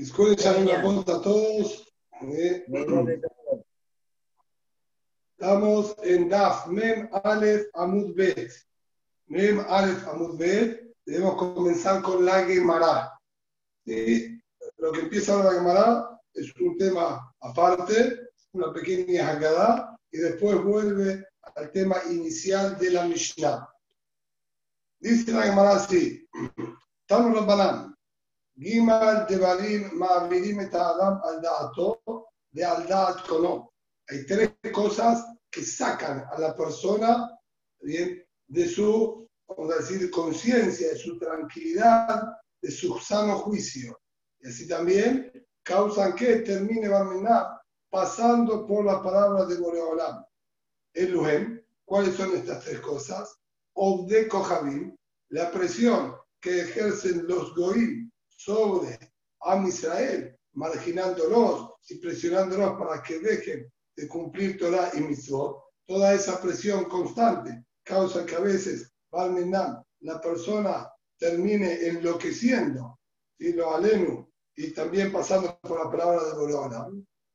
Una pregunta a todos. Eh, Estamos en Daf, Mem Aleph Amud Bet. Mem Aleph Amud Bet. Debemos comenzar con la Gemara. Lo que empieza la Gemara es un tema aparte, una pequeña haggadah, y después vuelve al tema inicial de la Mishnah. Dice la Gemara así: Tanu Rabbanan, Gimal Devarim Ma'avirim et Adam al Da'ato de al Kono. Hay tres cosas que sacan a la persona ¿bien? de su, vamos a decir, conciencia, de su tranquilidad, de su sano juicio. Y así también causan que termine Barmená pasando por la palabra de Boreolam. El Luhem, ¿cuáles son estas tres cosas? Obde Kohabim, la presión que ejercen los Goim sobre Am Israel, marginándolos y presionándolos para que dejen de cumplir Torah y Mitzvot, toda esa presión constante causa que a veces, la persona termine enloqueciendo, y lo alenu, y también pasando por la palabra de Borona.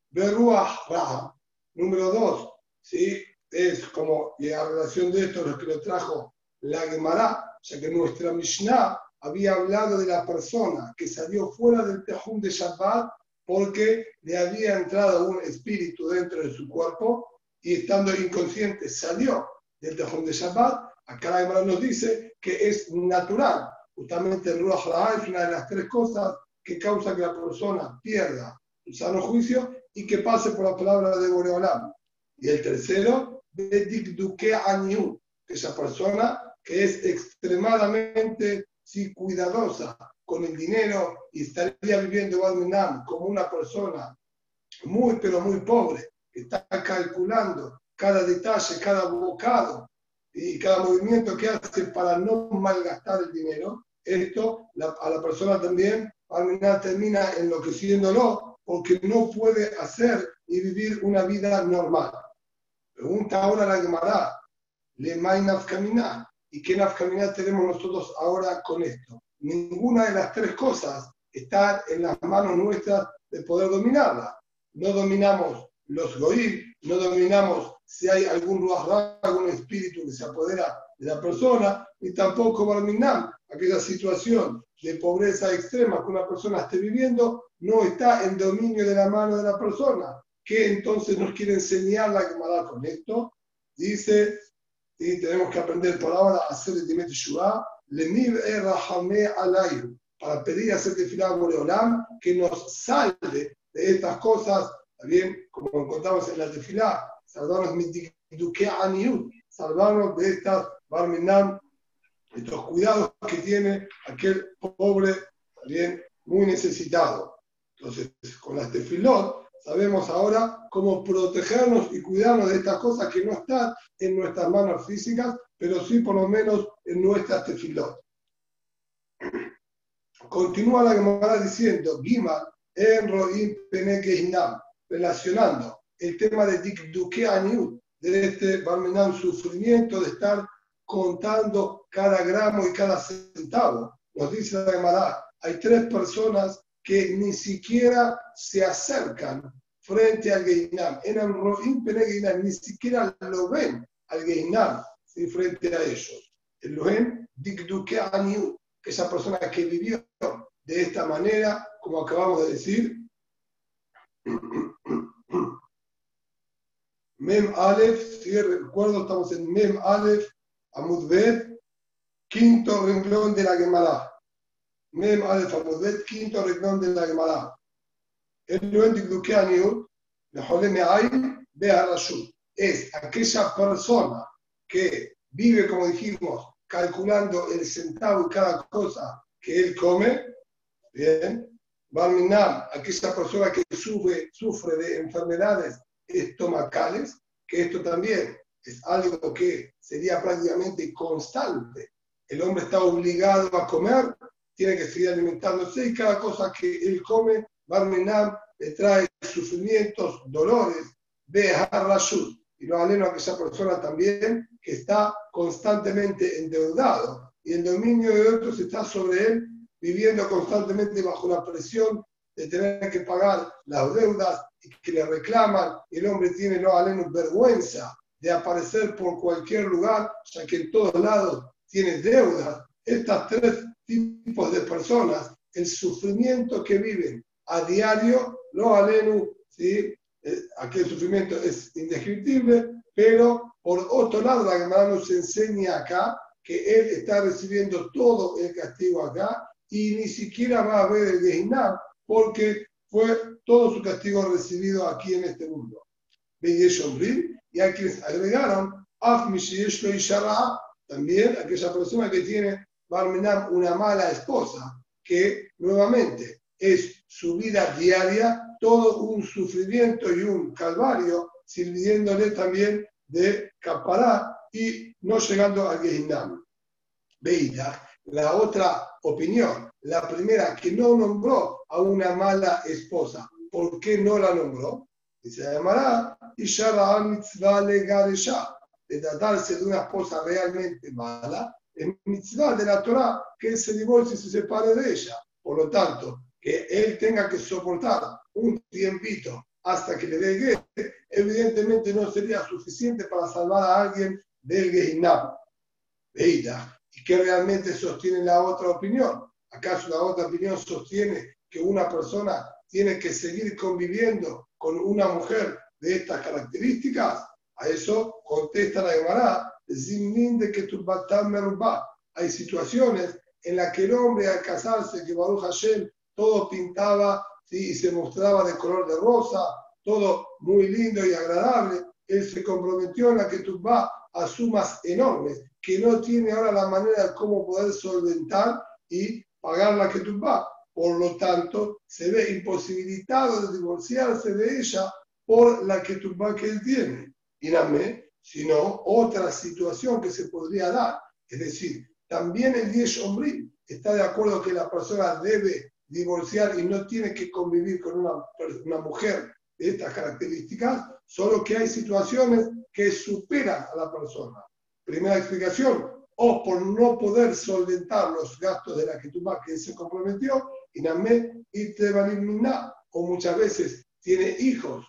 Beruah número dos, ¿sí? es como, y a relación de esto, lo que lo trajo la Gemara, ya que nuestra Mishnah había hablado de la persona que salió fuera del Tejum de Shabbat porque le había entrado un espíritu dentro de su cuerpo y estando inconsciente salió del tejón de Shabbat. Acá la nos dice que es natural. Justamente el Ruach es una de las tres cosas que causa que la persona pierda su sano juicio y que pase por la palabra de Boreolam. Y el tercero, Bedik Duke Aniu, esa persona que es extremadamente sí, cuidadosa con el dinero y estaría viviendo como una persona muy, pero muy pobre, que está calculando cada detalle, cada bocado y cada movimiento que hace para no malgastar el dinero, esto a la persona también termina enloqueciéndolo porque no puede hacer y vivir una vida normal. Pregunta ahora la Gemara, ¿le caminar? ¿Y qué nafkamina tenemos nosotros ahora con esto? Ninguna de las tres cosas está en las manos nuestras de poder dominarla. No dominamos los goí, no dominamos si hay algún ruach algún espíritu que se apodera de la persona, ni tampoco dominamos aquella situación de pobreza extrema que una persona esté viviendo, no está en dominio de la mano de la persona. ¿Qué entonces nos quiere enseñar la Gemara con esto? Dice y tenemos que aprender por ahora a hacer el Timet Shua, para pedir a hacer tefilá Boreolam que nos salve de estas cosas, también como encontramos en la tefilá, salvarnos salvarnos de estas barminam, estos cuidados que tiene aquel pobre, también muy necesitado. Entonces, con las tefilot, sabemos ahora cómo protegernos y cuidarnos de estas cosas que no están en nuestras manos físicas, pero sí por lo menos en nuestras tefilot. Continúa la Gemara diciendo, Gima, en Roim relacionando el tema de Dikduke de este Barmenam sufrimiento de estar contando cada gramo y cada centavo. Nos dice la Gemara, hay tres personas que ni siquiera se acercan frente al Geinam. En Rohim Penegeinam, ni siquiera lo ven al Geinam frente a ellos. El Lohem Dikduke Aniu, esa persona que vivió de esta manera, como acabamos de decir, Mem Aleph, si recuerdo, estamos en Mem Aleph, Amud quinto renglón de la Gemara. Mem Aleph Amudbet, quinto renglón de la Gemara. El es aquella persona que vive, como dijimos, calculando el centavo y cada cosa que él come. Bien. Barminam, aquella persona que sufre, sufre de enfermedades estomacales, que esto también es algo que sería prácticamente constante. El hombre está obligado a comer tiene que seguir alimentándose y cada cosa que él come, Barmenam le trae sufrimientos, dolores, de Rashud. Y lo aleno a aquella persona también que está constantemente endeudado y el dominio de otros está sobre él, viviendo constantemente bajo la presión de tener que pagar las deudas y que le reclaman, el hombre tiene no aleno vergüenza de aparecer por cualquier lugar, ya que en todos lados tiene deudas. Estas tres tipos de personas, el sufrimiento que viven a diario, lo alenu, ¿sí? Eh, aquel sufrimiento es indescriptible, pero por otro lado, la Gemara nos enseña acá que él está recibiendo todo el castigo acá y ni siquiera va a haber el Gehinam porque fue todo su castigo recibido aquí en este mundo. Y a quienes agregaron, también aquella persona que tiene una mala esposa, que nuevamente es su vida diaria, todo un sufrimiento y un calvario, sirviéndole también de capará y no llegando a Gehinam. Veida, la otra opinión, la primera que no nombró a una mala esposa, ¿por qué no la nombró? Y se llamará Ishara Mitzvah Legaresha, de tratarse de una esposa realmente mala, es mitzvah de la Torah que él se divorcie y se separe de ella. Por lo tanto, que él tenga que soportar un tiempito hasta que le dé evidentemente no sería suficiente para salvar a alguien del Gehinam. Veida, y que realmente sostiene la otra opinión. ¿Acaso la otra opinión sostiene que una persona tiene que seguir conviviendo con una mujer de estas características? A eso contesta la Gemara, de que tu Hay situaciones en las que el hombre al casarse, que Baruch Hashem, todo pintaba y se mostraba de color de rosa, todo muy lindo y agradable. Él se comprometió en la vas a sumas enormes, que no tiene ahora la manera de cómo poder solventar y pagar la vas. Por lo tanto, se ve imposibilitado de divorciarse de ella por la tú que él tiene. Y sino otra situación que se podría dar. Es decir, también el 10 hombre está de acuerdo que la persona debe divorciar y no tiene que convivir con una, una mujer de estas características, solo que hay situaciones que superan a la persona. Primera explicación, o por no poder solventar los gastos de la que que se comprometió, y o muchas veces tiene hijos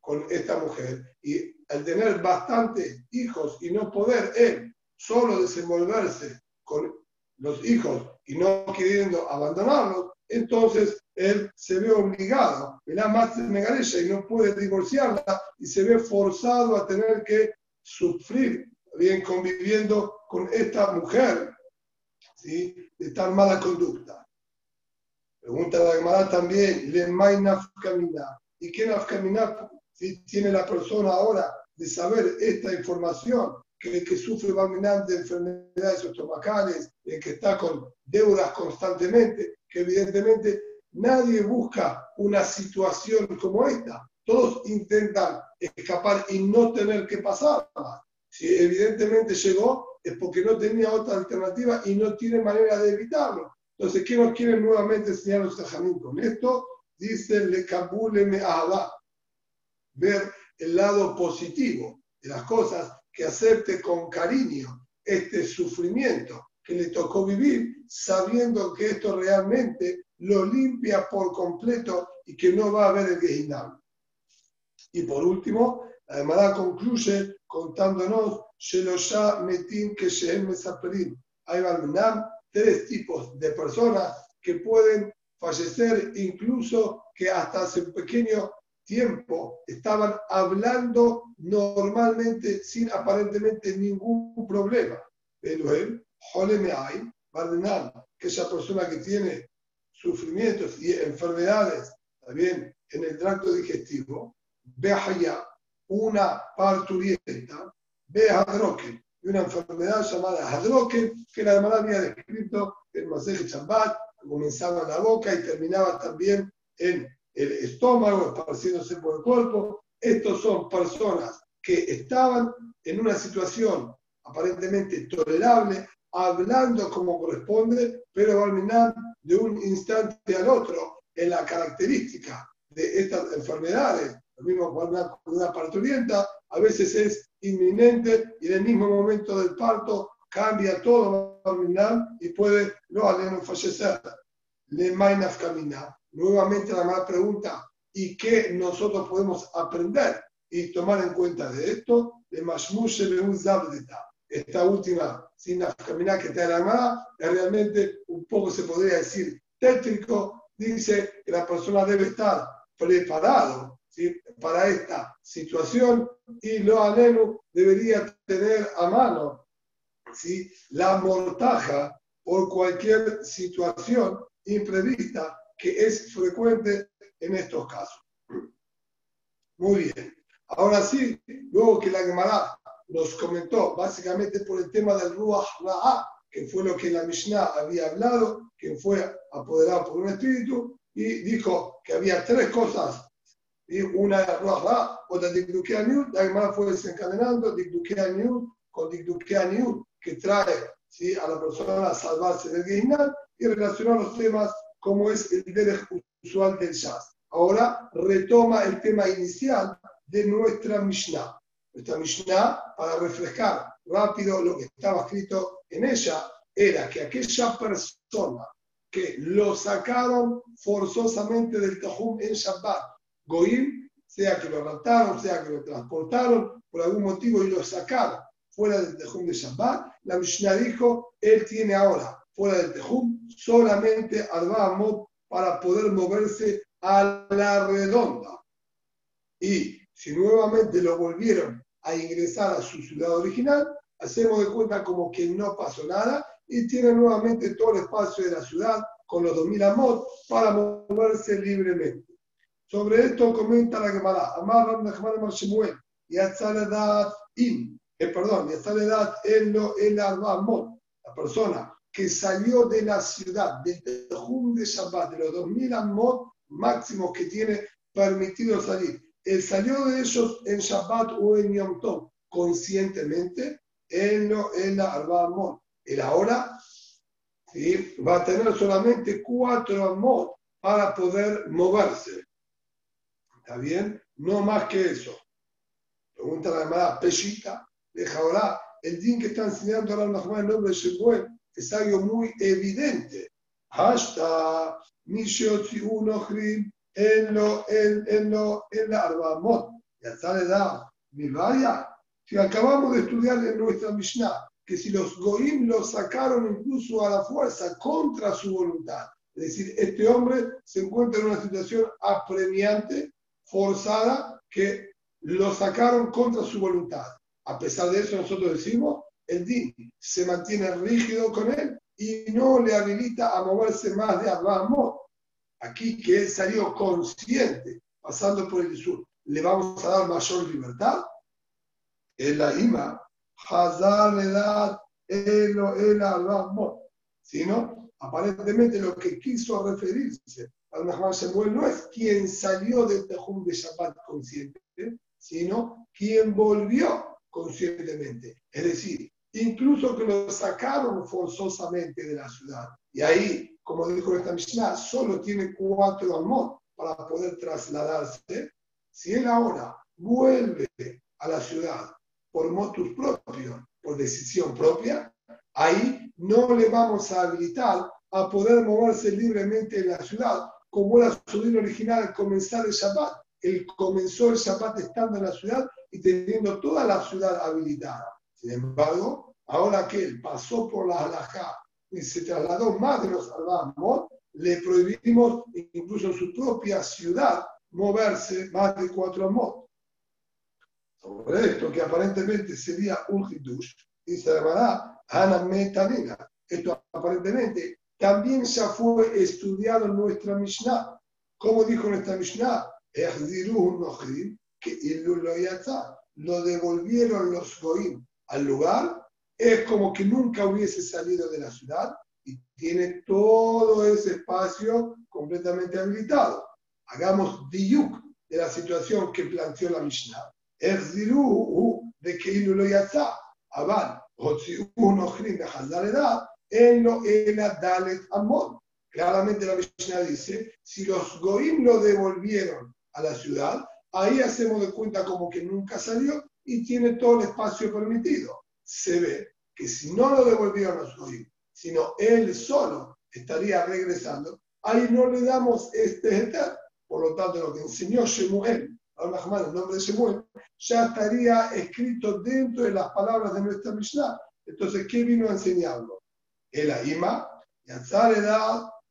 con esta mujer, y al tener bastantes hijos y no poder él solo desenvolverse con los hijos y no queriendo abandonarlos, entonces él se ve obligado, la más y no puede divorciarla y se ve forzado a tener que sufrir bien conviviendo con esta mujer ¿sí? de tan mala conducta. Pregunta la Gemara también, ¿le ¿Y qué nafkamina si tiene la persona ahora de saber esta información? Que el que sufre de enfermedades estomacales, el que está con deudas constantemente, que evidentemente nadie busca una situación como esta. Todos intentan escapar y no tener que pasar. Si evidentemente llegó, es porque no tenía otra alternativa y no tiene manera de evitarlo. Entonces, ¿qué nos quieren nuevamente enseñar los tajamín con esto? Dice, le me ver el lado positivo de las cosas, que acepte con cariño este sufrimiento que le tocó vivir, sabiendo que esto realmente lo limpia por completo y que no va a haber el Gehinam. Y por último, la Gemara concluye contándonos Shelosha Metim que Mesaperim. Hay tres tipos de personas que pueden fallecer, incluso que hasta hace un pequeño tiempo estaban hablando normalmente sin aparentemente ningún problema. Pero él, Jolemeay, que esa persona que tiene sufrimientos y enfermedades también en el tracto digestivo, allá una parturienta, Hadroken, y una enfermedad llamada Hadroken, que la hermana había descrito en Chambat, comenzaba en la boca y terminaba también en el estómago, esparciéndose por el cuerpo. Estos son personas que estaban en una situación aparentemente tolerable, hablando como corresponde, pero al de un instante al otro en la característica de estas enfermedades, lo mismo con una, una parturienta, a veces es inminente y en el mismo momento del parto cambia todo y puede no fallecer. Le camina. Nuevamente la mala pregunta, ¿y qué nosotros podemos aprender y tomar en cuenta de esto? De Mashmushe Esta última, sin caminar que te la mala, es realmente un poco se podría decir tétrico, dice que la persona debe estar preparado para esta situación y lo anhelo debería tener a mano ¿sí? la mortaja por cualquier situación imprevista que es frecuente en estos casos. Muy bien. Ahora sí, luego que la Gemara nos comentó básicamente por el tema del Ruach Ra'a, que fue lo que la Mishnah había hablado, que fue apoderado por un espíritu, y dijo que había tres cosas, y una era Ruach Ra'a, otra Dikdukea la Gemara fue desencadenando Dikdukea con Dikdukea que trae ¿sí? a la persona a salvarse del Geinal, y relacionar los temas como es el derech usual del Shas. Ahora retoma el tema inicial de nuestra Mishnah. Nuestra Mishnah, para refrescar rápido lo que estaba escrito en ella, era que aquella persona que lo sacaron forzosamente del Tahum en Shabbat, Goim, sea que lo raptaron, sea que lo transportaron por algún motivo y lo sacaron fuera del Tahum de Shabbat, la Mishnah dijo, él tiene ahora fuera del Tejum, solamente Arba para poder moverse a la redonda. Y si nuevamente lo volvieron a ingresar a su ciudad original, hacemos de cuenta como que no pasó nada y tiene nuevamente todo el espacio de la ciudad con los 2000 amot para moverse libremente. Sobre esto comenta la Gemara, Amar Ram Gemara Marshemuel, y edad In, eh, perdón, edad en lo el Arba Amot, la persona que salió de la ciudad, del Tejum de Shabbat, de los 2000 amot máximos que tiene permitido salir, él salió de ellos en Shabbat o en Yom Tov, conscientemente, él no en la Arba Amot. Él ahora va a tener solamente cuatro amot para poder moverse. ¿Está bien? No más que eso. Pregunta la llamada Peshita, deja ahora el din que está enseñando ahora el nombre de es algo muy evidente. Hasta en lo, en, en lo, en la arbamot. Y hasta le da mi vaya. Si acabamos de estudiar en nuestra Mishnah que si los goim lo sacaron incluso a la fuerza contra su voluntad, es decir, este hombre se encuentra en una situación apremiante, forzada, que lo sacaron contra su voluntad. A pesar de eso, nosotros decimos el din se mantiene rígido con él y no le habilita a moverse más de Abraham. Aquí que él salió consciente, pasando por el sur, ¿le vamos a dar mayor libertad? En la ima, le da el Abraham. Sino, aparentemente lo que quiso referirse al Shemuel no es quien salió del Tejum de Shabbat consciente, sino quien volvió conscientemente. Es decir, incluso que lo sacaron forzosamente de la ciudad. Y ahí, como dijo esta Mishnah, solo tiene cuatro amot para poder trasladarse. Si él ahora vuelve a la ciudad por motus propio, por decisión propia, ahí no le vamos a habilitar a poder moverse libremente en la ciudad, como era su día original al comenzar el Shabbat. Él comenzó el Shabbat estando en la ciudad y teniendo toda la ciudad habilitada. Sin embargo, ahora que él pasó por la halajá y se trasladó más de los Albamot, le prohibimos incluso en su propia ciudad moverse más de cuatro amot. Sobre esto, que aparentemente sería un hidush, y se llamará Ana Metanina. Esto aparentemente también ya fue estudiado en nuestra Mishnah. Como dijo nuestra Mishnah, que lo devolvieron los Goim al lugar, es como que nunca hubiese salido de la ciudad y tiene todo ese espacio completamente habilitado. Hagamos diuk de la situación que planteó la Mishnah. de que lo yatsa, aban, uno en lo dalet amon. Claramente la Mishnah dice, si los goim lo devolvieron a la ciudad, ahí hacemos de cuenta como que nunca salió y tiene todo el espacio permitido. Se ve que si no lo devolvieron a su hijo, sino él solo estaría regresando, ahí no le damos este eter. Por lo tanto, lo que enseñó Shemuel, al el nombre de Shemuel, ya estaría escrito dentro de las palabras de nuestra Mishnah. Entonces, ¿qué vino a enseñarlo? El Aima, Yatzar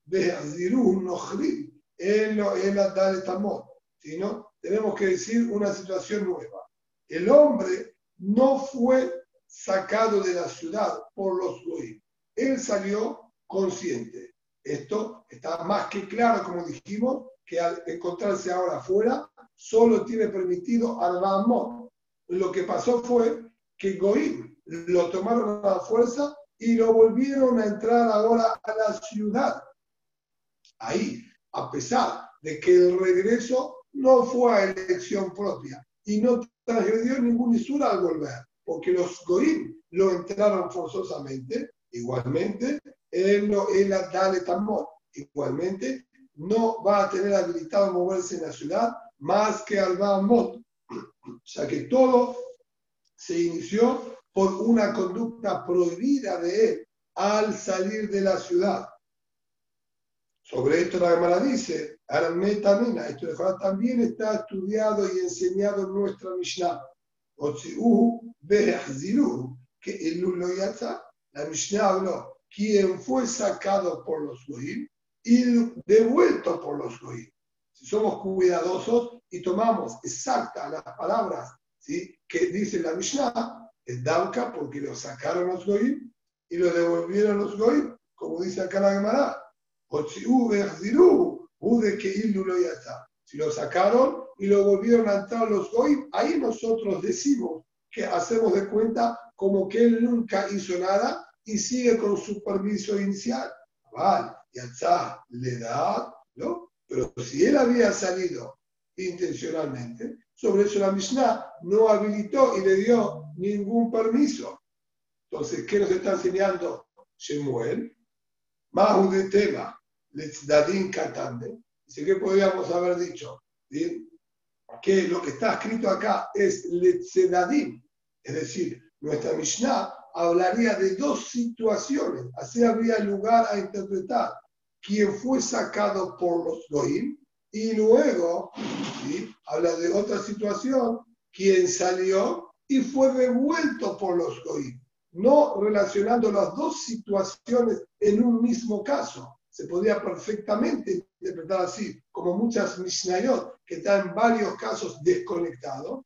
Behaziru Nochri, él el Tamot. Sino, tenemos que decir una situación nueva. El hombre no fue sacado de la ciudad por los goyim. Él salió consciente. Esto está más que claro, como dijimos, que al encontrarse ahora afuera, solo tiene permitido al Ramón. Lo que pasó fue que Goim lo tomaron a la fuerza y lo volvieron a entrar ahora a la ciudad. Ahí, a pesar de que el regreso no fue a elección propia y no transgredió ningún isura al volver, porque los Goim lo entraron forzosamente, igualmente, él no, él dale tamor, igualmente, no va a tener habilitado moverse en la ciudad más que al Bahamot, ya que todo se inició por una conducta prohibida de él al salir de la ciudad. Sobre esto la Gemara dice, Armetamina, esto también está estudiado y enseñado en nuestra Mishnah. Que el Luloyata, la Mishnah habló, quien fue sacado por los Goyim y devuelto por los Goyim. Si somos cuidadosos y tomamos exactas las palabras ¿sí? que dice la Mishnah, es Dauka porque lo sacaron los Goyim y lo devolvieron los Goyim, como dice acá la Gemara. Si lo sacaron y lo volvieron a entrar los Goyim, ahí nosotros decimos que hacemos de cuenta como que él nunca hizo nada y sigue con su permiso inicial. Vale, ya le da, ¿no? Pero si él había salido intencionalmente, sobre eso la Mishnah no habilitó y le dio ningún permiso. Entonces, ¿qué nos está enseñando Shemuel? Mahu de tema, Letzdadin Katande. Dice que podríamos haber dicho que lo que está escrito acá es Letzdadin, es decir, nuestra Mishnah hablaría de dos situaciones, así habría lugar a interpretar quien fue sacado por los Goim y luego habla de otra situación, quien salió y fue devuelto por los Goim, no relacionando las dos situaciones en un mismo caso. Se podría perfectamente interpretar así, como muchas Mishnayot que están en varios casos desconectados.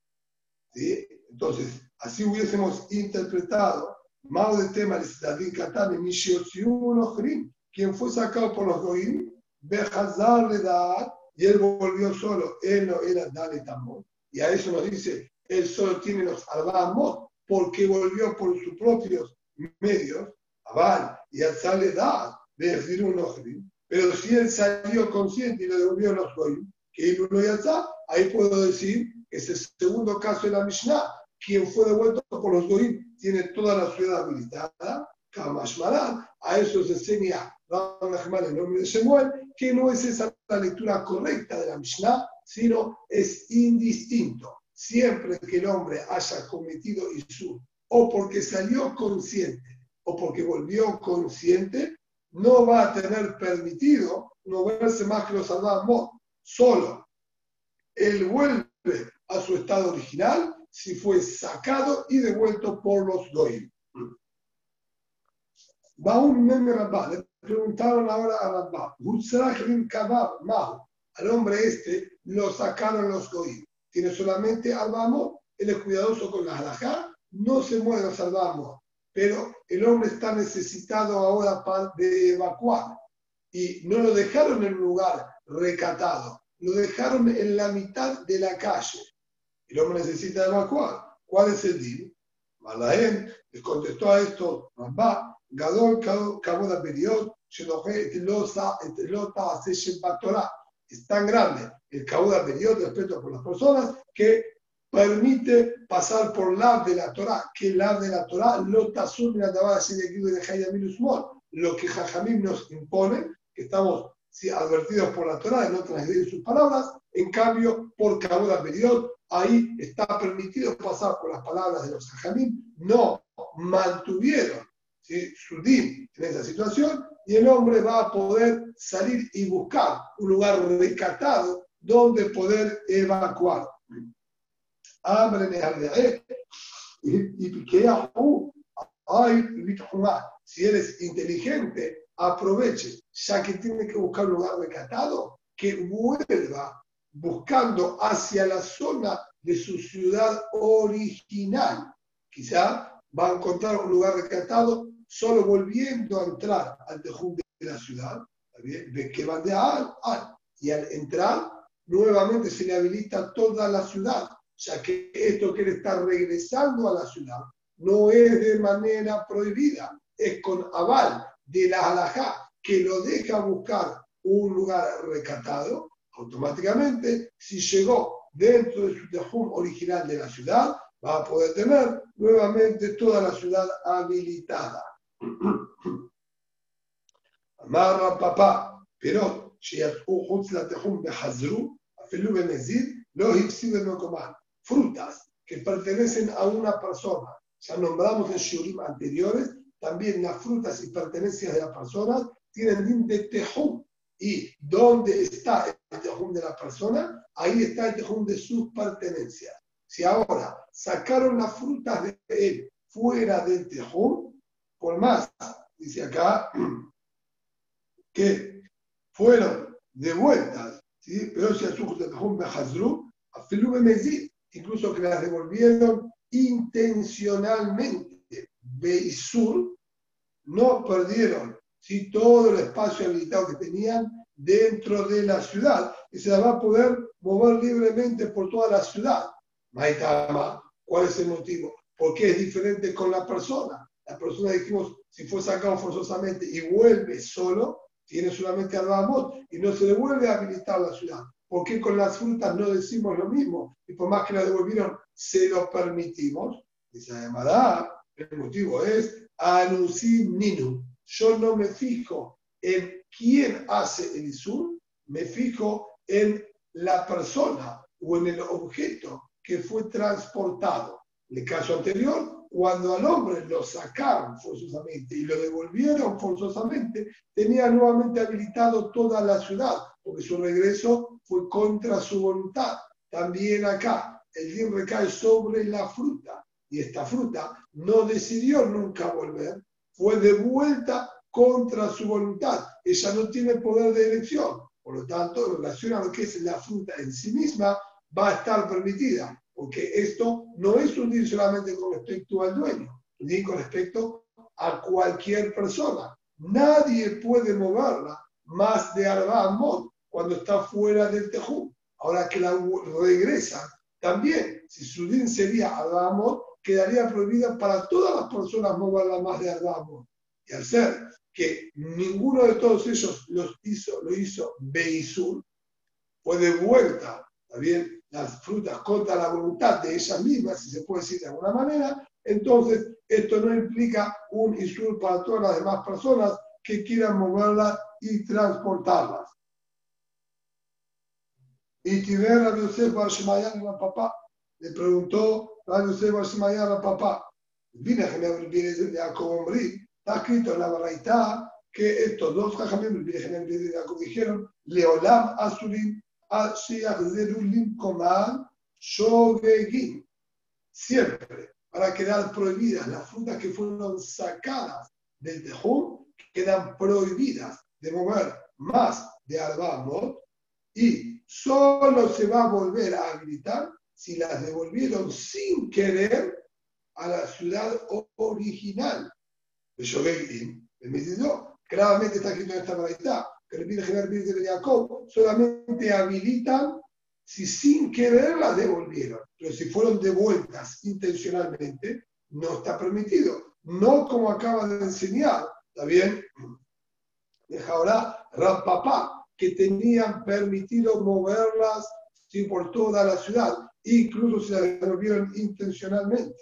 Entonces, así hubiésemos interpretado Mao de tema David Katane quien fue sacado por los Goim, Bejazar le y él volvió solo, él no era Dale Tamón. Y a eso nos dice, él solo tiene los Arbamot, porque volvió por sus propios medios, Abal, y al sale de un Pero si él salió consciente y le devolvió los Goim, que él no está, ahí puedo decir que es el segundo caso de la Mishnah, quien fue devuelto por los Goim tiene toda la ciudad habilitada, Kamashmaran, a eso se enseña en el nombre de Shemuel, que no es esa la lectura correcta de la Mishnah, sino es indistinto. Siempre que el hombre haya cometido Isur, o porque salió consciente, o porque volvió consciente, no va a tener permitido no verse más que los salvamos solo. Él vuelve a su estado original si fue sacado y devuelto por los Goim. Va un meme Le preguntaron ahora a Rabba, al hombre este lo sacaron los Goim. Tiene solamente albamo, él es cuidadoso con la halajá, no se mueve los albamos, pero el hombre está necesitado ahora de evacuar y no lo dejaron en un lugar recatado, lo dejaron en la mitad de la calle. El hombre necesita evacuar. ¿Cuál es el día? Malahem les contestó a esto, Rabba, Gadol Kaboda Period, es tan grande el Kaboda Period, respeto por las personas, que permite pasar por la de la Torah, que la de la Torah lo tasur la de lo que Jajamim nos impone, que estamos advertidos por la Torah de no transgredir sus palabras, en cambio, por Kaboda Period, ahí está permitido pasar por las palabras de los Jajamim, no mantuvieron su din en esa situación y el hombre va a poder salir y buscar un lugar recatado donde poder evacuar. Si eres inteligente, aproveche, ya que tiene que buscar un lugar recatado, que vuelva buscando hacia la zona de su ciudad original. Quizá va a encontrar un lugar recatado solo volviendo a entrar al tejún de la ciudad. Ve que va de al, al. Y al entrar, nuevamente se le habilita toda la ciudad, ya que esto quiere estar regresando a la ciudad no es de manera prohibida, es con aval de la halajá que lo deja buscar un lugar recatado, automáticamente, si llegó dentro de su tejum original de la ciudad, va a poder tener nuevamente toda la ciudad habilitada. Amarra papá, pero frutas que pertenecen a una persona. Ya nombramos en shurim anteriores, también las frutas y pertenencias de la persona tienen din de tejum. ¿Y dónde está el tejum de la persona? Ahí está el tejum de sus pertenencias. Si ahora sacaron las frutas de él fuera del tejum, por más, dice acá, que fueron devueltas, ¿sí? pero si a su tejum me hazru, a incluso que las devolvieron intencionalmente. Beisur no perdieron si todo el espacio habilitado que tenían dentro de la ciudad y se va a poder mover libremente por toda la ciudad. Maitama, ¿cuál es el motivo? Porque es diferente con la persona. La persona, dijimos, si fue sacado forzosamente y vuelve solo, tiene solamente Arbamot y no se le vuelve a habilitar la ciudad. ¿Por qué con las frutas no decimos lo mismo? Y por más que la devolvieron, se lo permitimos. Dice además, el motivo es anusim ninu. Yo no me fijo en quién hace el isur, me fijo en la persona o en el objeto que fue transportado. En el caso anterior, cuando al hombre lo sacaron forzosamente y lo devolvieron forzosamente, tenía nuevamente habilitado toda la ciudad, porque su regreso fue contra su voluntad. También acá, el bien recae sobre la fruta, y esta fruta no decidió nunca volver, fue devuelta contra su voluntad. Ella no tiene poder de elección. Por lo tanto, en relación a lo que es la fruta en sí misma, va a estar permitida porque esto no es un dir solamente con respecto al dueño, ni con respecto a cualquier persona. Nadie puede moverla más de Arba cuando está fuera del Tejú. Ahora que la regresa, también, si su din sería Arba quedaría prohibida para todas las personas más de Arba Y al ser que ninguno de todos ellos los hizo, lo hizo Beisur, fue de vuelta, ¿está bien? las frutas contra la voluntad de ellas mismas, si se puede decir de alguna manera, entonces esto no implica un insur para todas las demás personas que quieran moverlas y transportarlas. Y Tiber a Yosef Barshemayan a papá, le preguntó a Yosef Barshemayan a papá, viene de Jacob está escrito en la baraita que estos dos jajamim, de Jacob, dijeron, Leolam Asurim Siempre, para quedar prohibidas las frutas que fueron sacadas del tejún, quedan prohibidas de mover más de Arbamot y solo se va a volver a habilitar si las devolvieron sin querer a la ciudad original. Claramente está escrito en esta verdad que el General de Jacob, solamente habilitan si sin querer las devolvieron. Pero si fueron devueltas intencionalmente, no está permitido. No como acaba de enseñar, ¿está bien? Deja ahora Rapapá, que tenían permitido moverlas por toda la ciudad, incluso si las devolvieron intencionalmente.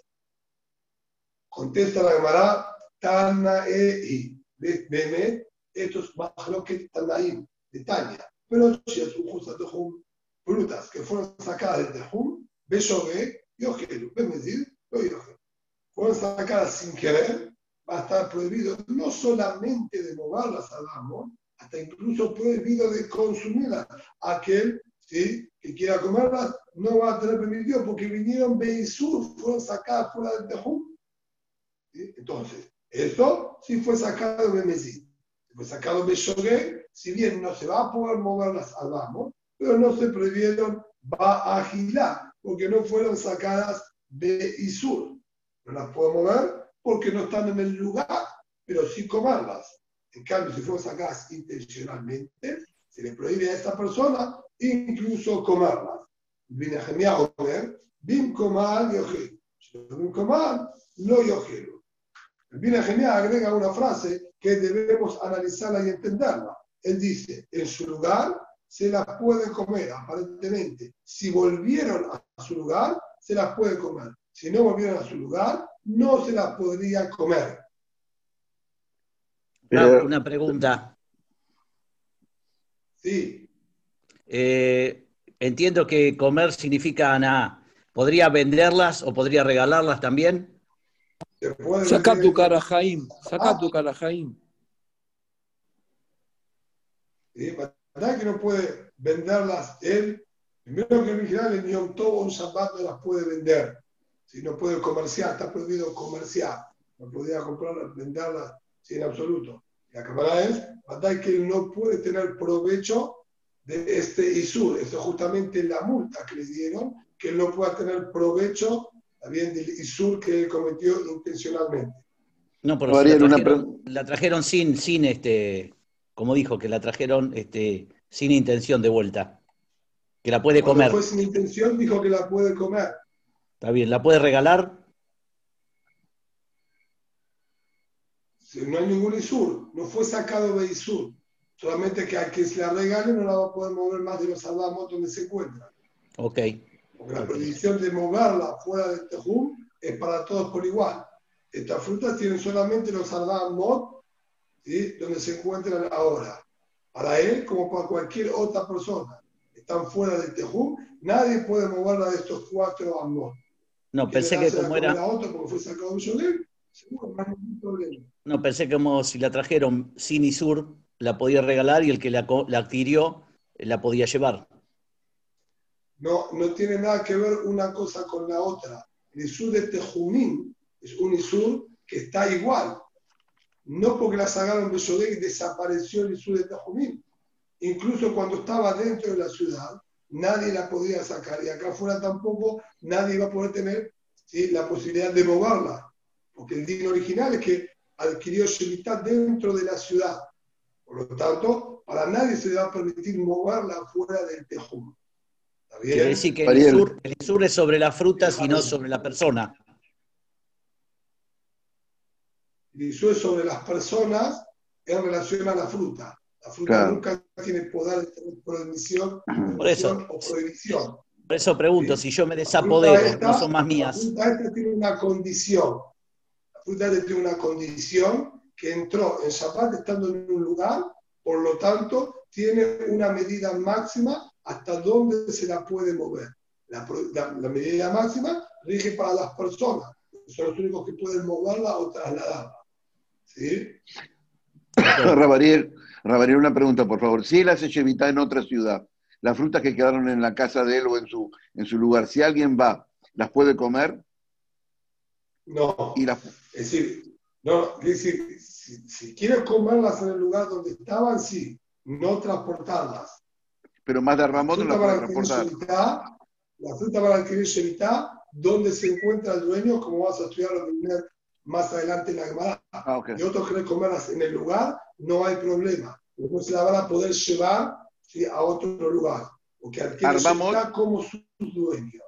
Contesta la Gemara, Tana e Bemet, estos lo que ahí de Tania. Pero si es un justo Tejum, frutas que fueron sacadas de Tejum, Beshogue y Ojelu. decir, lo Fueron sacadas sin querer, va a estar prohibido no solamente de moverlas al amo, hasta incluso prohibido de consumirlas. Aquel ¿sí? que quiera comerlas no va a tener permitido porque vinieron Beisur, fueron sacadas fuera del Tejum. Entonces, eso sí fue sacado de Mesí. Fue sacado de Shogué, si bien no se va a poder moverlas al amo, pero no se prohibieron va a porque no fueron sacadas de Isur. No las puedo mover porque no están en el lugar, pero sí comerlas. En cambio, si fueron sacadas intencionalmente, se le prohíbe a esta persona incluso comerlas. Viene a comer, bin comal y Bin comal, no yojero. El Viene a agrega una frase que debemos analizarla y entenderla. Él dice, en su lugar se las puede comer, aparentemente. Si volvieron a su lugar, se las puede comer. Si no volvieron a su lugar, no se las podría comer. Una, pregunta. Sí. Eh, entiendo que comer significa nada. ¿Podría venderlas o podría regalarlas también? Saca tu cara, Jaim. Saca tu cara, Jaim. Sí, ¿Verdad que no puede venderlas él? Primero que en general el Yom Tov un Shabbat no las puede vender. Si no puede comerciar, está prohibido comerciar. No podía comprarlas, venderlas sin absoluto. La cámara es, ¿verdad que él no puede tener provecho de este Isur? Eso es justamente la multa que le dieron, que él no pueda tener provecho también del Isur que él cometió intencionalmente. No, pero la trajeron, la trajeron sin, sin este como dijo, que la trajeron este, sin intención de vuelta. Que la puede comer. fue sin intención, dijo que la puede comer. Está bien, ¿la puede regalar? No hay ningún Isur, no fue sacado de Isur. Solamente que a quien se la regale no la va a poder mover más de los salvamos donde se encuentra. Ok. Porque la prohibición de moverla fuera del Tejum es para todos por igual. Estas frutas tienen solamente los salvamos donde se encuentran ahora. Para él, como para cualquier otra persona, están fuera del Tejum, nadie puede moverla de estos cuatro ambos. No, pensé que como era. No, pensé que si la trajeron sin Isur, la podía regalar y el que la, la adquirió la podía llevar. No, no tiene nada que ver una cosa con la otra. El Isur de Tejumín es un Isur que está igual no porque la sacaron de Sodek desapareció el sur de Tajumín. Incluso cuando estaba dentro de la ciudad, nadie la podía sacar. Y acá afuera tampoco nadie iba a poder tener la posibilidad de moverla. Porque el digno original es que adquirió Shemitah dentro de la ciudad. Por lo tanto, para nadie se le va a permitir moverla fuera del Tejum. ¿Está bien? Quiere decir que el sur, el sur es sobre las frutas y no sobre la persona. y eso es sobre las personas en relación a la fruta. La fruta nunca tiene poder de prohibición, Por eso, o prohibición. Por eso pregunto, si yo me desapodero, no son más mías. La fruta esta tiene una condición. La fruta esta tiene una condición que entró en Shabbat estando en un lugar, por lo tanto, tiene una medida máxima hasta dónde se la puede mover. La, la medida máxima rige para las personas, son los únicos que pueden moverla o trasladarla. ¿Sí? Rabariel, una pregunta, por favor. Si él hace Chevita en otra ciudad, las frutas que quedaron en la casa de él o en su, en su lugar, si alguien va, ¿las puede comer? No. Es decir, no, decir si, si quieres comerlas en el lugar donde estaban, sí, no transportarlas. Pero más de Ramón no las puede transportar. la fruta para adquirir Shevita, donde se encuentra el dueño, como vas a estudiar más adelante en la Gemara. Ah, y otros quieren comerlas en el lugar, no hay problema. Después se la van a poder llevar a otro lugar. Porque adquiere como su dueño.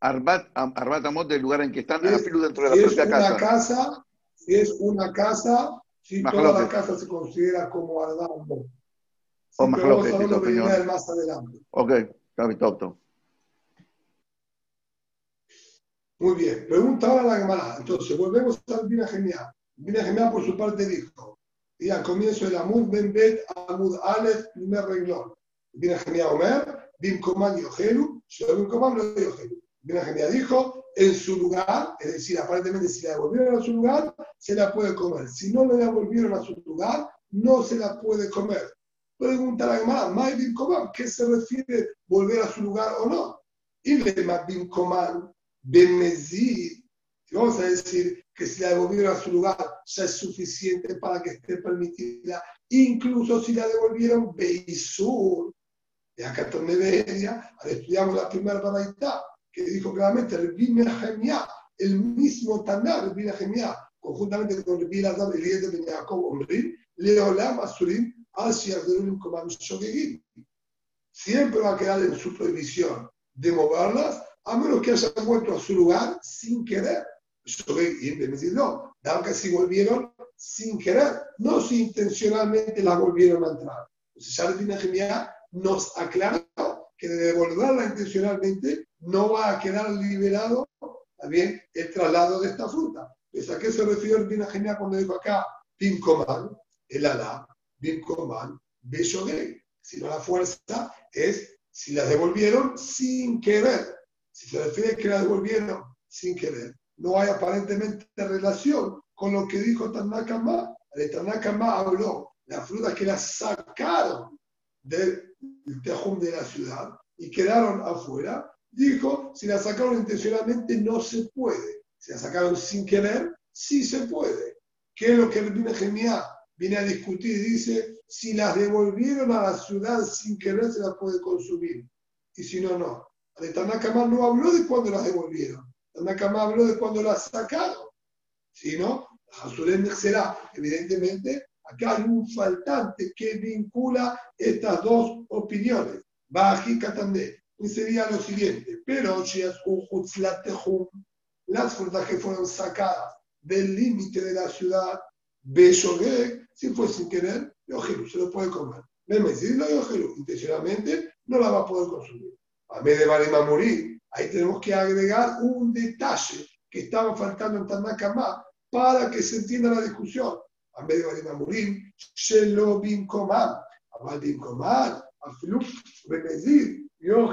Arbat, Arbat Amot del lugar en que están, es, dentro de la propia es una casa. Si es una casa, si toda la casa se considera como Arbat Amot. o más lo más adelante. Ok, top, Muy bien, pregunta ahora la Gemara. Entonces, volvemos al Bina Genial. Bina Genial, por su parte, dijo: y al comienzo del Amud Ben Bet, Amud Aleph, primer renglón. Bina Genial Omer, Bim Coman Yohelu, Shalom Coman lo Yohelu. Bina Genial dijo: en su lugar, es decir, aparentemente si la devolvieron a su lugar, se la puede comer. Si no la devolvieron a su lugar, no se la puede comer. Pregunta la Gemara, ¿qué se refiere volver a su lugar o no? Y le Ma'bim Koman, si vamos a decir que si la devolvieron a su lugar ya es suficiente para que esté permitida, incluso si la devolvieron Beisur, de acá media, estudiamos la primera baraita, que dijo claramente el mismo Tanar, el Gemia, conjuntamente con el Biladam, el líder de Jacob Omri, Leolam Asurim, Siempre va a quedar en su prohibición de moverlas, a menos que hayan vuelto a su lugar sin querer. Y decir, no, que si volvieron sin querer, no si intencionalmente las volvieron a entrar. Entonces, ya el Gemia nos aclaró que de devolverla intencionalmente no va a quedar liberado también el traslado de esta fruta. ¿A qué se refiere el Bina Genial cuando dijo acá, Pincoman, el Alá, Pincoman, Beshogay? Si no, la fuerza es si la devolvieron sin querer. Si se refiere que la devolvieron sin querer, no hay aparentemente relación con lo que dijo Tanakama. El Tanakama habló las frutas que las sacaron del tejum de la ciudad y quedaron afuera, dijo, si la sacaron intencionalmente no se puede. Si la sacaron sin querer, sí se puede. ¿Qué es lo que el Gemia viene a discutir? Dice, si las devolvieron a la ciudad sin querer, se las puede consumir. Y si no, no. El Tanakama no habló de cuando las devolvieron. Tanakama habló de cuando las sacaron. Si no, será, evidentemente, acá hay un faltante que vincula estas dos opiniones. Baji Katandé y sería lo siguiente, pero las frutas que fueron sacadas del límite de la ciudad, Beshogek, si fue sin querer, Yojiru, se lo puede comer. Memezidlo Yojiru, intencionalmente, no la va a poder consumir. A vez de Barema morir, ahí tenemos que agregar un detalle que estaba faltando en Tanakama para que se entienda la discusión. A vez de Barema morir, Shelo Bin Komam, Amal Bin Komam, Yo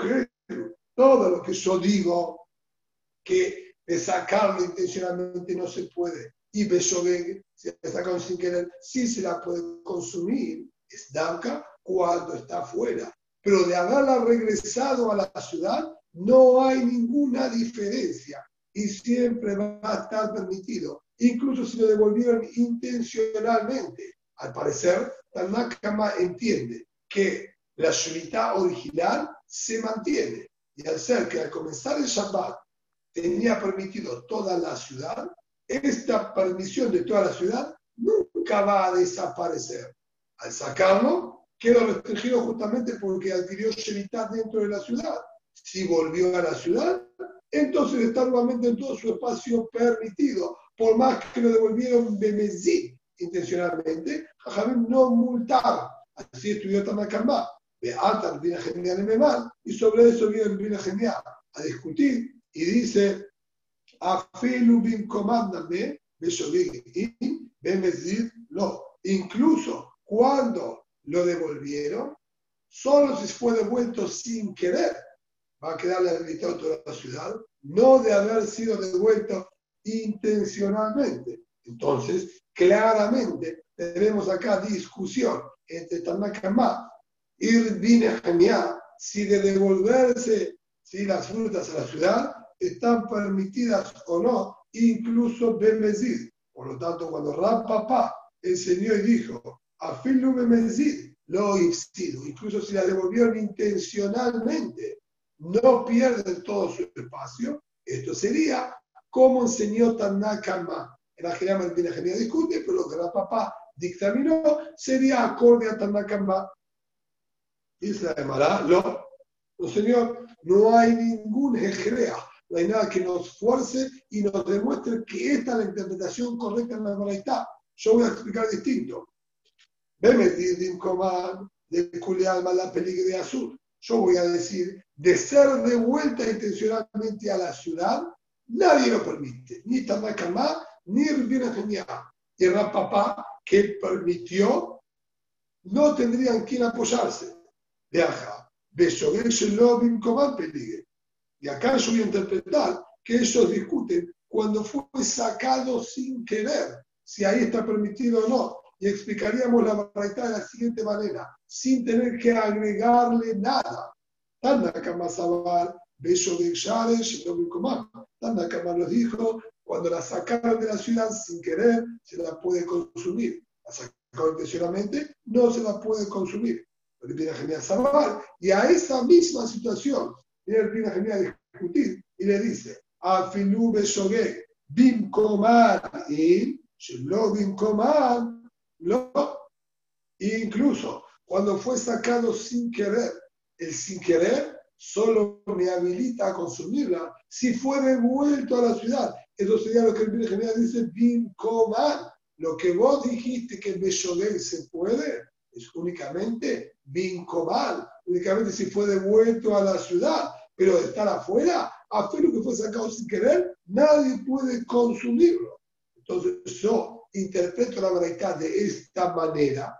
todo lo que yo digo que de sacarlo intencionalmente no se puede. Y Beshogue, si la sacan sin querer, sí se la puede consumir. Es Danka cuando está afuera. Pero de haberla regresado a la ciudad, no hay ninguna diferencia. Y siempre va a estar permitido. Incluso si lo devolvieron intencionalmente. Al parecer, Tanakama entiende que la Shemitah original se mantiene. Y al ser que al comenzar el Shabbat tenía permitido toda la ciudad, esta permisión de toda la ciudad nunca va a desaparecer. Al sacarlo, quedó restringido justamente porque adquirió Shemitah dentro de la ciudad. Si volvió a la ciudad, entonces está nuevamente en todo su espacio permitido. Por más que lo devolvieron Bemezí intencionalmente, Jajamim no multaron. Así estudió Tanakambá de alta Bina Genial mal, y sobre eso viene el Genial a discutir y dice, Afilu bin comandame, lo. Incluso cuando lo devolvieron, solo si fue devuelto sin querer, va a quedarle habilitado toda la ciudad, no de haber sido devuelto intencionalmente. Entonces, claramente tenemos acá discusión entre Tanakama ir genial si de devolverse si las frutas a la ciudad están permitidas o no, incluso Bemezid. Por lo tanto, cuando Rab Papá enseñó y dijo, Afilu Bemezid, lo sido incluso si la devolvieron intencionalmente, no pierden todo su espacio, esto sería como enseñó Tanakama. En la Gerama el discute, pero lo que Rab Papá dictaminó sería acorde a Tanakama Dice la Emara, no, no señor, no hay ningún ejrea, no hay nada que nos fuerce y nos demuestre que esta es la interpretación correcta en la Emaraitá. Yo voy a explicar distinto. Veme de Culealma la peligro de azul. Yo voy a decir, de ser devuelta intencionalmente a la ciudad, nadie lo permite, ni Tamakamá, ni Rivina. Y Rapapá, que permitió, no tendrían quien apoyarse viaja, y acá yo voy a interpretar que ellos discuten cuando fue sacado sin querer, si ahí está permitido o no. Y explicaríamos la verdad de la siguiente manera, sin tener que agregarle nada. Tanakama Sabal, Beso de Sharesh, Tanakama nos dijo, cuando la sacaron de la ciudad sin querer, se la puede consumir. La sacaron intencionalmente, no se la puede consumir. Y a esa misma situación, viene el Pina Genial a discutir y le dice, Afilu Besogue, Bim y lo Bim Koman, lo. Incluso cuando fue sacado sin querer, el sin querer solo me habilita a consumirla si fue devuelto a la ciudad. Eso sería lo que el Genial dice, Bim. Lo que vos dijiste que Besogue se puede, es únicamente vincomal, únicamente si fue devuelto a la ciudad, pero de estar afuera, lo que fue sacado sin querer, nadie puede consumirlo. Entonces yo interpreto la verdad de esta manera.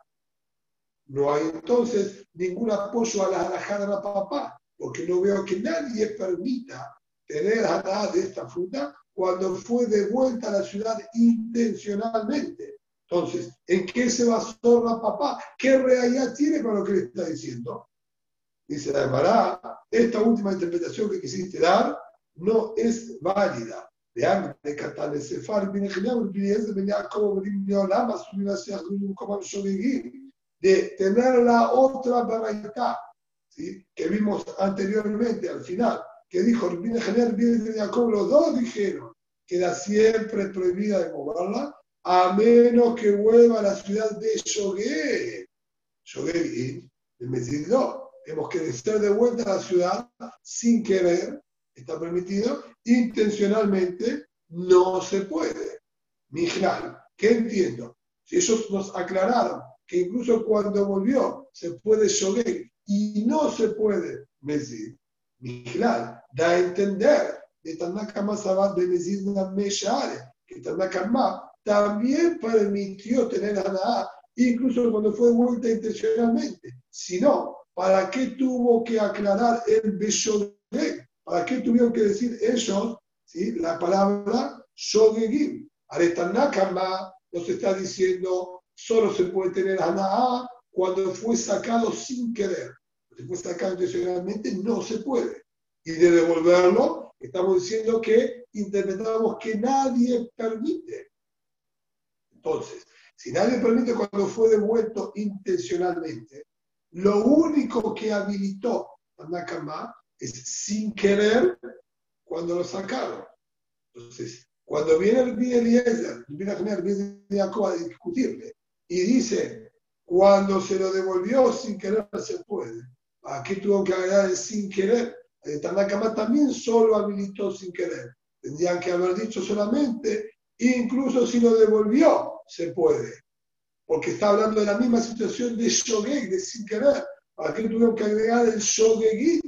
No hay entonces ningún apoyo a la alajada de la papá, porque no veo que nadie permita tener nada de esta fruta cuando fue devuelta a la ciudad intencionalmente. Entonces, ¿en qué se basó la papá? ¿Qué realidad tiene para lo que le está diciendo? Dice la Emara, esta última interpretación que quisiste dar no es válida. De tener la otra verdad ¿sí? que vimos anteriormente al final, que dijo General, de Jacob, los dos dijeron, queda siempre prohibida de moverla, a menos que vuelva a la ciudad de. Shogué y me no, hemos que ser de vuelta a la ciudad sin querer, está permitido, intencionalmente no se puede. Mijal, ¿qué entiendo? Si ellos nos aclararon que incluso cuando volvió se puede Shogué y no se puede Mesid, Mijal, da a entender de Tanaka Sabat de Mesid Meshare, que Tanaka también permitió tener a incluso cuando fue vuelta intencionalmente. Si no, ¿para qué tuvo que aclarar el de ¿Para qué tuvieron que decir ellos ¿sí? la palabra Shogegim? Aretanakama nos está diciendo solo se puede tener a cuando fue sacado sin querer. Si fue sacado intencionalmente, no se puede. Y de devolverlo, estamos diciendo que interpretamos que nadie permite entonces, si nadie permite cuando fue devuelto intencionalmente, lo único que habilitó a Nakama es sin querer cuando lo sacaron. Entonces, cuando viene el Eliezer, viene a el a discutirle y dice, cuando se lo devolvió sin querer se puede. Aquí tuvo que agregar el sin querer. Tanakama también solo habilitó sin querer. Tendrían que haber dicho solamente, incluso si lo devolvió se puede. Porque está hablando de la misma situación de Shogeg, de sin querer. ¿Para qué tuvieron que agregar el Shogegí?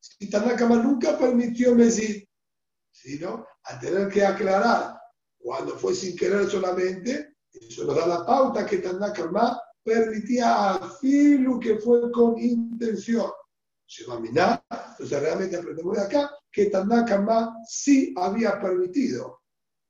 Si Tanakama nunca permitió Mesid, sino a tener que aclarar cuando fue sin querer solamente, eso nos da la pauta que Tanakama permitía a Filu que fue con intención. Minar, entonces realmente aprendemos de acá que Tanakama sí había permitido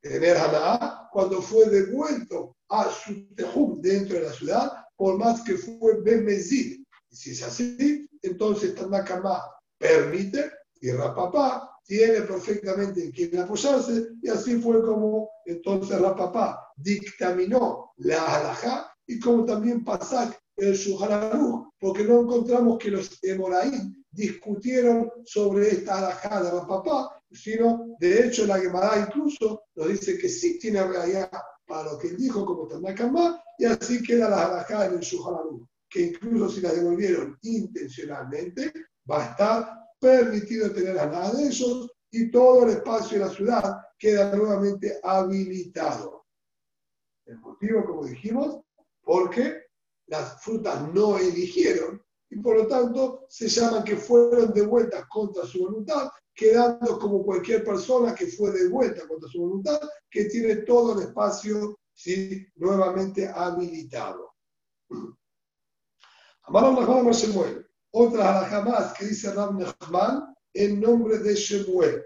tener Haná cuando fue devuelto a su tejum dentro de la ciudad, por más que fue Bemezid. Y si es así, entonces Tanakama permite y Rapapá tiene perfectamente en quien apoyarse, y así fue como entonces Rapapá dictaminó la halajá y como también Pasak el Shuhararuch, porque no encontramos que los Emoraín discutieron sobre esta halajá de Rapapá, sino de hecho la Gemara incluso nos dice que sí tiene realidad para lo que él dijo como Tanakama, y así queda la halajá en el Shuhararuch, que incluso si la devolvieron intencionalmente, va a estar permitido tener a nada de ellos y todo el espacio de la ciudad queda nuevamente habilitado. El motivo, como dijimos, porque las frutas no eligieron y por lo tanto se llaman que fueron devueltas contra su voluntad, quedando como cualquier persona que fue devuelta contra su voluntad, que tiene todo el espacio ¿sí? nuevamente habilitado. Otra jamás que dice Ram Nachman en nombre de Shemuel.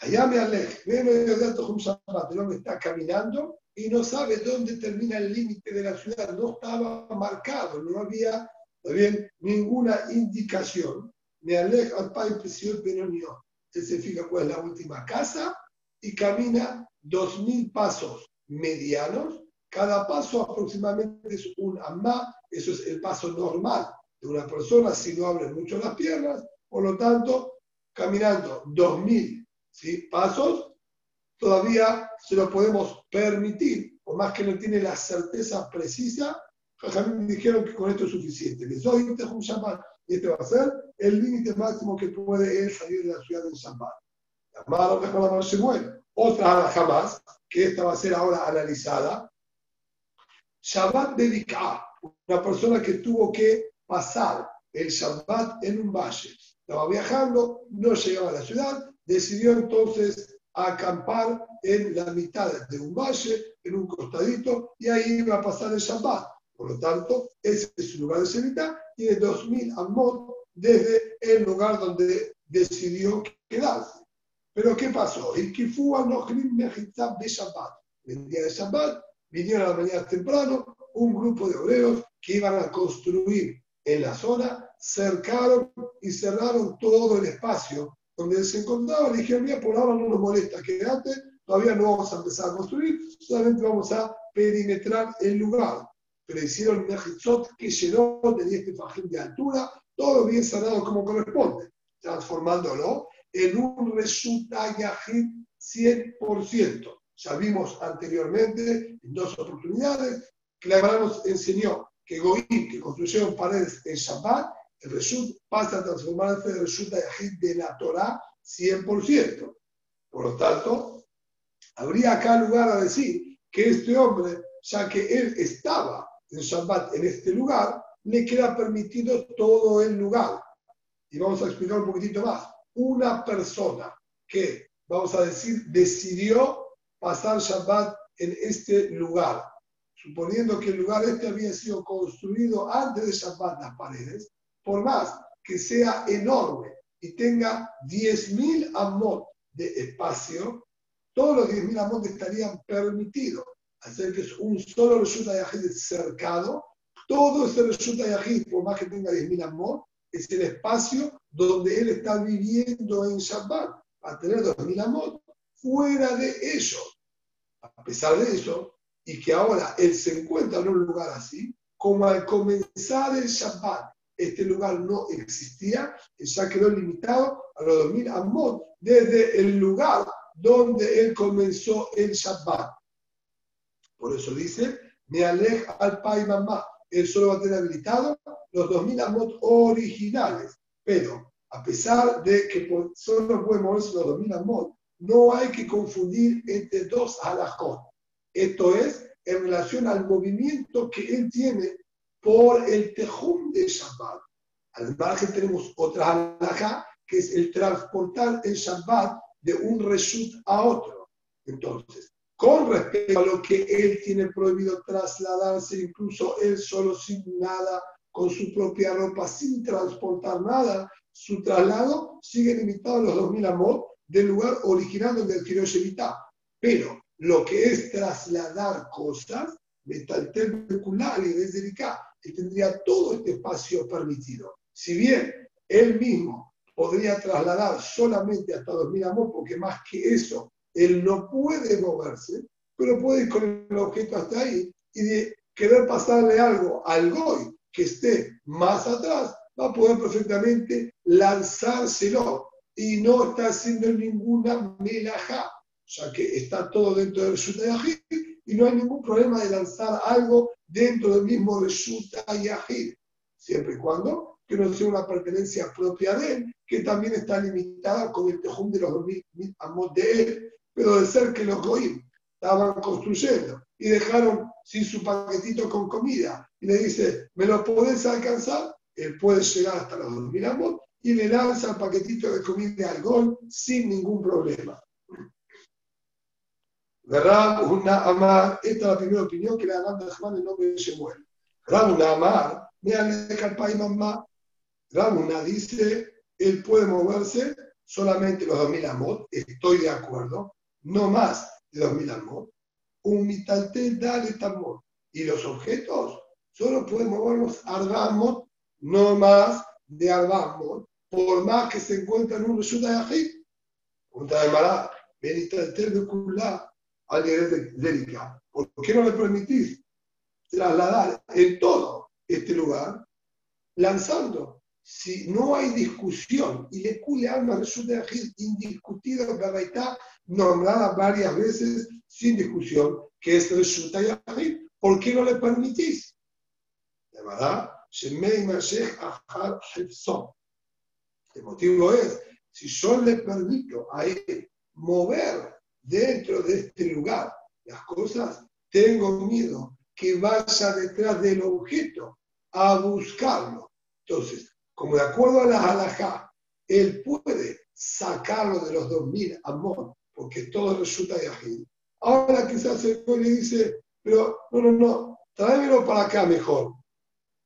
Allá me alejo, el está caminando y no sabe dónde termina el límite de la ciudad, no estaba marcado, no había bien, ninguna indicación. Me alejo al país presión Benonió. Él se fija cuál es la última casa y camina dos mil pasos medianos. Cada paso aproximadamente es un amma, eso es el paso normal de una persona si no abre mucho las piernas. Por lo tanto, caminando dos mil pasos, todavía se lo podemos permitir, por más que no tiene la certeza precisa. Me dijeron que con esto es suficiente. Les doy este y este va a ser el límite máximo que puede salir de la ciudad de Shabbat. Otra jamás, que esta va a ser ahora analizada. Shabbat dedicado, una persona que tuvo que pasar el Shabbat en un valle. Estaba viajando, no llegaba a la ciudad, decidió entonces acampar en la mitad de un valle, en un costadito, y ahí iba a pasar el Shabbat. Por lo tanto, ese es su lugar de semita, tiene 2.000 amot desde el lugar donde decidió quedarse. Pero ¿qué pasó? El Kifua no de Shabbat. El día de Shabbat vinieron a la mañana temprano un grupo de obreros que iban a construir en la zona, cercaron y cerraron todo el espacio donde se encontraba. Le dijeron, mira, por ahora no nos molesta, quédate, todavía no vamos a empezar a construir, solamente vamos a perimetrar el lugar. Pero hicieron Mejitzot que llenó, este fajín de altura, todo bien cerrado como corresponde, transformándolo en un resulta yajid 100%. Ya vimos anteriormente, en dos oportunidades, que la nos enseñó que Goim, que construyeron paredes en Shabbat, el Reshut pasa a transformarse en Reshut de la Torah 100%. Por lo tanto, habría acá lugar a decir que este hombre, ya que él estaba en Shabbat en este lugar, le queda permitido todo el lugar. Y vamos a explicar un poquitito más. Una persona que, vamos a decir, decidió pasar Shabbat en este lugar, suponiendo que el lugar este había sido construido antes de Shabbat las paredes, por más que sea enorme y tenga 10.000 amot de espacio, todos los 10.000 amot estarían permitidos. Hacer que es un solo resulta Yahid cercado, todo ese resulta Yahid, por más que tenga 10.000 amot, es el espacio donde él está viviendo en Shabbat, a tener 2.000 amot fuera de ellos. A pesar de eso, y que ahora él se encuentra en un lugar así, como al comenzar el Shabbat, este lugar no existía, ya quedó limitado a los 2000 amot desde el lugar donde él comenzó el Shabbat. Por eso dice, me aleja al pai mamá. Él solo va a tener habilitado los 2000 amot originales, pero a pesar de que solo puede moverse los 2000 amot, no hay que confundir entre dos halajot. Esto es en relación al movimiento que él tiene por el tejum de Shabbat. Al margen tenemos otra halajá, que es el transportar el Shabbat de un reshut a otro. Entonces, con respecto a lo que él tiene prohibido trasladarse, incluso él solo sin nada, con su propia ropa, sin transportar nada, su traslado sigue limitado a los 2000 amot del lugar original donde adquirió Shevita. Pero lo que es trasladar cosas, metaltel y desde que tendría todo este espacio permitido. Si bien él mismo podría trasladar solamente hasta 2000 amot, porque más que eso, él no puede moverse, pero puede ir con el objeto hasta ahí y de querer pasarle algo al goy que esté más atrás, va a poder perfectamente lanzárselo y no está haciendo ninguna melajá, ya que está todo dentro del Reshuta Yahid y no hay ningún problema de lanzar algo dentro del mismo Reshuta Yahid, siempre y cuando que no sea una pertenencia propia de él, que también está limitada con el tejum de los 2000 amos de él, pero de ser que los goim estaban construyendo y dejaron sin su paquetito con comida y le dice, ¿me lo podés alcanzar? Él puede llegar hasta los 2000 amos y le lanza el paquetito de comida al gol sin ningún problema. Rab una Amar, esta es la primera opinión que le dan a Juan en nombre de Shemuel. Rab una Amar, me aleja el mamá. Rab una dice, él puede moverse solamente los 2000 amot, estoy de acuerdo, no más de 2000 amot, un mitalte dale tamot. Y los objetos solo pueden moverlos arbamot, no más de arbamot, por más que se encuentren en un resulta de ajit. Pregunta de Mará, mitalte de Kulá, al de ¿Por qué no le permitís trasladar en todo este lugar, lanzando si no hay discusión y le cule alma resulta indiscutido que está nombrada varias veces sin discusión, que es resulta yahid, ¿por qué no le permitís? De verdad, el motivo es, si yo le permito a él mover dentro de este lugar las cosas, tengo miedo que vaya detrás del objeto a buscarlo. Entonces, como de acuerdo a la halajá, él puede sacarlo de los 2000 amor, porque todo resulta de yahid. Ahora quizás el le dice, pero no, no, no, tráemelo para acá mejor.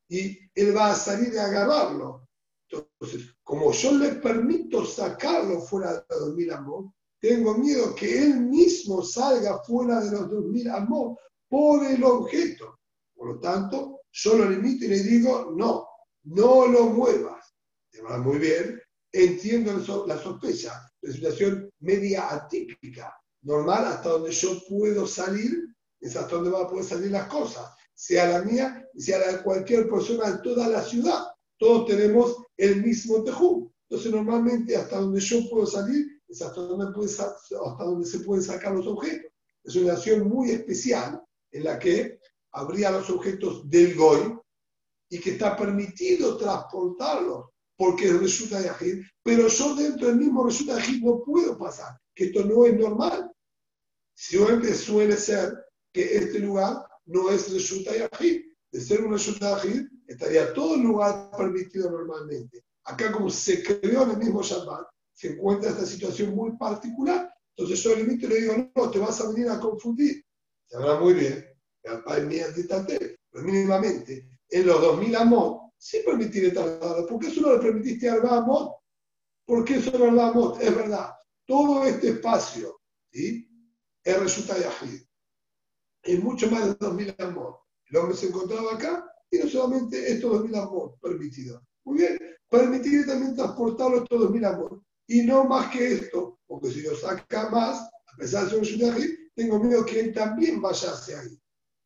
Y él va a salir a agarrarlo. Entonces, como yo le permito sacarlo fuera de los 2000 amor, tengo miedo que él mismo salga fuera de los 2000 amor por el objeto. Por lo tanto, yo lo limito y le digo, no, no lo muevas. Te muy bien, entiendo la sospecha, la situación media atípica, normal, hasta donde yo puedo salir, es hasta donde van a poder salir las cosas, sea la mía sea la de cualquier persona en toda la ciudad. Todos tenemos el mismo tejú. Entonces, normalmente, hasta donde yo puedo salir, es hasta donde, hasta donde se pueden sacar los objetos. Es una acción muy especial en la que habría los objetos del Goy, y que está permitido transportarlo porque resulta de Ajid, pero yo dentro del mismo resulta de Ajid no puedo pasar, que esto no es normal. Siempre suele ser que este lugar no es resulta de Ajid. De ser un resulta de Ajid, estaría todo el lugar permitido normalmente. Acá, como se creó en el mismo Shabbat, se encuentra esta situación muy particular. Entonces yo y le digo, no, te vas a venir a confundir. Se habla muy bien, pero mínimamente en los 2000 amot, sí permitiré traslado. ¿Por qué solo le permitiste a amot? ¿Por qué solo? Es verdad, todo este espacio ¿sí? es resulta de Ajid. Es mucho más de 2000 amot. El hombre se encontraba acá y no solamente estos 2000 amot permitidos. Muy bien, permitiré también transportarlo estos 2000 amot. Y no más que esto, porque si lo saca más, a pesar de ser de Ajid, tengo miedo que él también vaya hacia ahí.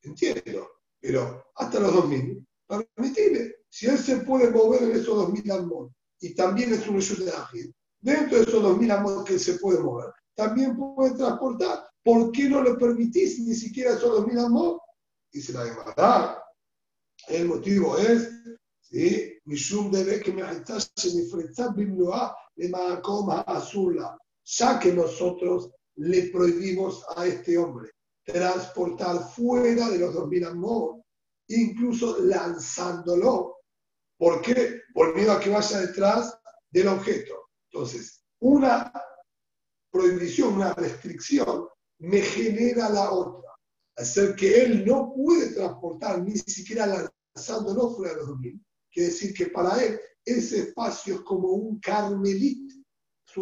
Entiendo, pero hasta los 2000 permitirle. Si él se puede mover en esos 2000 amor y también es un hecho de ágil, dentro de esos 2000 amor que él se puede mover, también puede transportar. ¿Por qué no le permitís ni siquiera esos 2000 amor? Dice la demanda. El motivo es, ¿sí? Mishum debe que me ya que nosotros le prohibimos a este hombre transportar fuera de los 2000 amor incluso lanzándolo. ¿Por qué? Por miedo a que vaya detrás del objeto. Entonces, una prohibición, una restricción, me genera la otra. Hacer que él no puede transportar ni siquiera lanzándolo fuera de los dominios. Quiere decir que para él ese espacio es como un carmelito.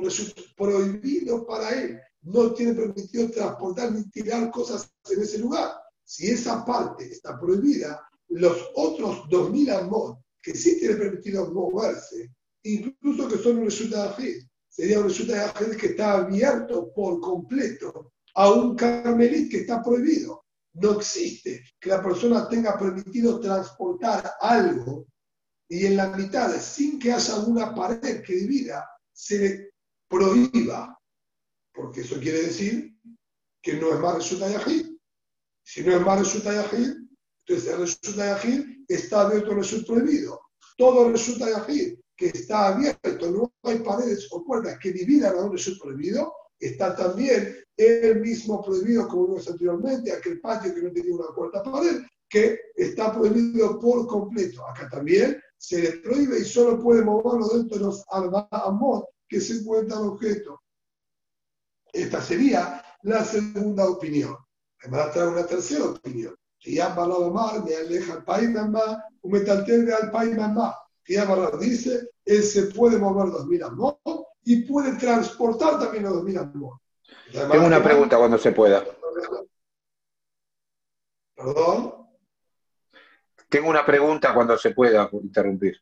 Es un prohibido para él. No tiene permitido transportar ni tirar cosas en ese lugar. Si esa parte está prohibida, los otros 2.000 amos que sí tienen permitido moverse, incluso que son un resultado de sería un resultado de que está abierto por completo a un carmelit que está prohibido. No existe que la persona tenga permitido transportar algo y en la mitad, sin que haya una pared que divida, se le prohíba. Porque eso quiere decir que no es más resulta de si no es más resulta Yahid, entonces el resulta Yahid está abierto al resulta prohibido. Todo resulta Yahid que está abierto, no hay paredes o puertas que dividan a un resulta prohibido, está también el mismo prohibido como vimos anteriormente, aquel patio que no tenía una cuarta pared, que está prohibido por completo. Acá también se le prohíbe y solo puede moverlo dentro de los amor que se encuentra el objeto. Esta sería la segunda opinión. Me va a traer una tercera opinión. Que ya hablado mal, me aleja al país mamá, un metalter al país mamá. Que ya dice, él se puede mover dos mil amor y puede transportar también los 2000 amot. Tengo una pregunta cuando se pueda. ¿Perdón? Tengo una pregunta cuando se pueda interrumpir.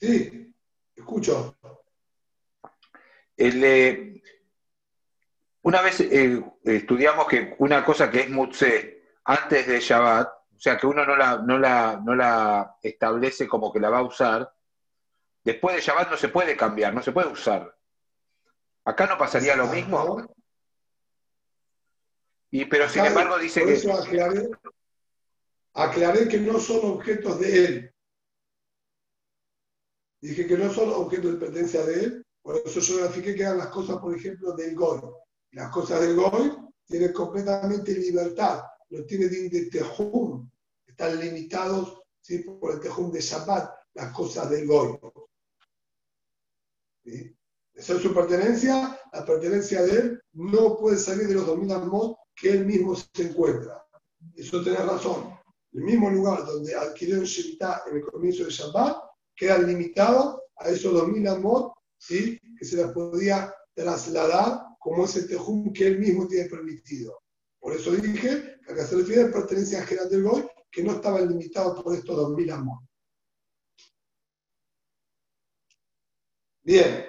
Sí, escucho. Una vez eh, estudiamos que una cosa que es Mutse antes de Shabbat, o sea que uno no la, no, la, no la establece como que la va a usar, después de Shabbat no se puede cambiar, no se puede usar. ¿Acá no pasaría lo mismo? Y, pero sin embargo dice por que... Aclaré, aclaré que no son objetos de él. Dije que no son objetos de pertenencia de él, por eso yo grafiqué que eran las cosas, por ejemplo, del Goy. Las cosas del Goy tienen completamente libertad, no tienen de tejum, están limitados ¿sí? por el tejum de Shabbat, las cosas del Goy. ¿Sí? Esa es su pertenencia, la pertenencia de él no puede salir de los dominamos que él mismo se encuentra. Eso tiene razón. El mismo lugar donde adquirió el Shemitah en el comienzo de Shabbat queda limitado a esos 2000 amot ¿sí? que se les podía trasladar como ese tejum que él mismo tiene permitido. Por eso dije que acá se refiere a pertenencia general del Goy que no estaba limitado por estos 2000 amot. Bien.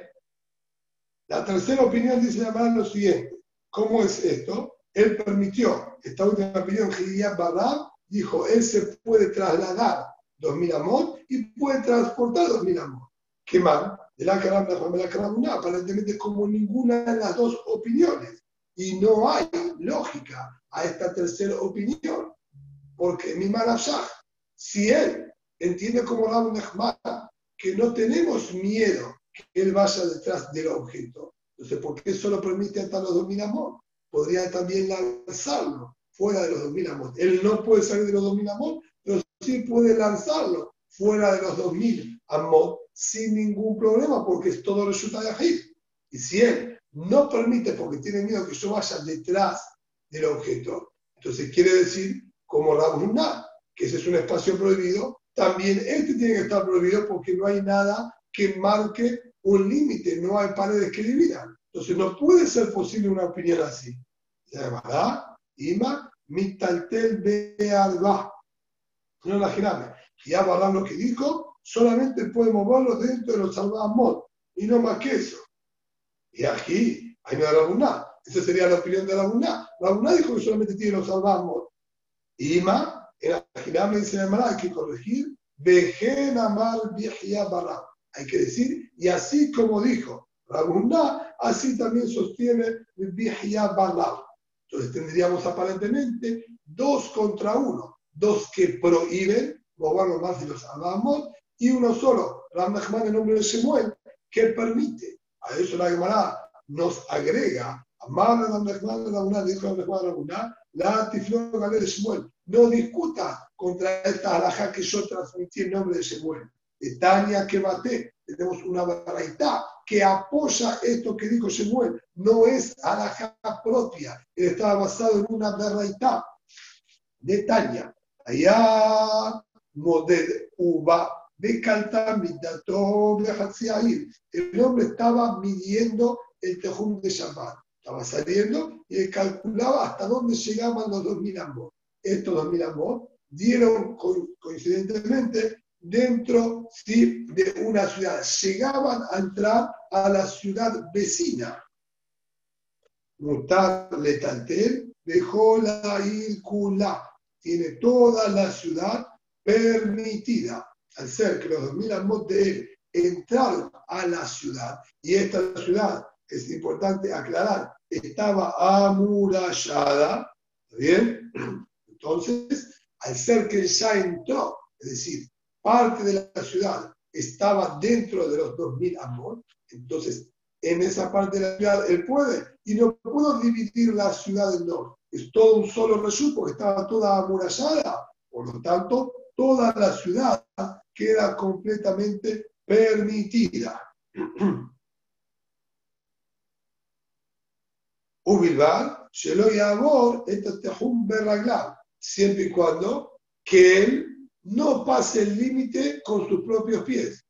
La tercera opinión dice la lo siguiente. ¿Cómo es esto? él permitió, esta última opinión, Giliyat Babab, dijo, él se puede trasladar 2.000 amot y puede transportar 2.000 amot. ¿Qué más? De la la aparentemente como ninguna de las dos opiniones. Y no hay lógica a esta tercera opinión. Porque mi Marashah, si él entiende como Ram Nehman que no tenemos miedo que él vaya detrás del objeto, entonces, ¿por qué solo permite hasta los 2.000 amot? podría también lanzarlo fuera de los 2000 amos. Él no puede salir de los 2000 amos, pero sí puede lanzarlo fuera de los 2000 amos sin ningún problema, porque es todo resulta de agir. Y si él no permite, porque tiene miedo que yo vaya detrás del objeto, entonces quiere decir, como Rabuná, que ese es un espacio prohibido, también este tiene que estar prohibido porque no hay nada que marque un límite, no hay paredes que dividan. Entonces no puede ser posible una opinión así. Se llamará Ima Mitaltel Bearba. No imaginame. Y Abraham lo que dijo, solamente puede moverlo dentro de los salvados y no más que eso. Y aquí hay una Rabuná. Esa sería la opinión de Rabuná. Rabuná dijo que solamente tiene los salvados Ima, en Ajiname dice hay que corregir, Amar Barra. Hay que decir, y así como dijo, Rabuná, así también sostiene Bihya Balab. Entonces tendríamos aparentemente dos contra uno, dos que prohíben robar más de los y uno solo, Ram en nombre de Shemuel, que permite. A eso la Gemara nos agrega, Amar Ram Nachman Rabuná, dijo Ram Nachman la Tiflón de Shemuel. No discuta contra esta alhaja que yo transmití en nombre de Shemuel. De Tania que maté, tenemos una variedad que apoya esto que dijo Shemuel. No es alajá propia. Estaba basado en una verdad de Tania. Allá, model uva El hombre estaba midiendo el tejum de Shabbat. Estaba saliendo y calculaba hasta dónde llegaban los 2000 ambos. Estos 2000 ambos dieron coincidentemente dentro de una ciudad. Llegaban a entrar a la ciudad vecina. Mutar Letantel dejó la Irkula. Tiene toda la ciudad permitida. Al ser que los 2000 amos de él entraron a la ciudad, y esta ciudad, es importante aclarar, estaba amurallada, ¿bien? Entonces, al ser que ya entró, es decir, parte de la ciudad estaba dentro de los 2.000 amor, entonces en esa parte de la ciudad él puede, y no puedo dividir la ciudad del norte. Es todo un solo resumo porque estaba toda amurallada, por lo tanto, toda la ciudad queda completamente permitida. Ubilbar, Sheloy Amor, siempre y cuando que él no pase el límite con sus propios pies.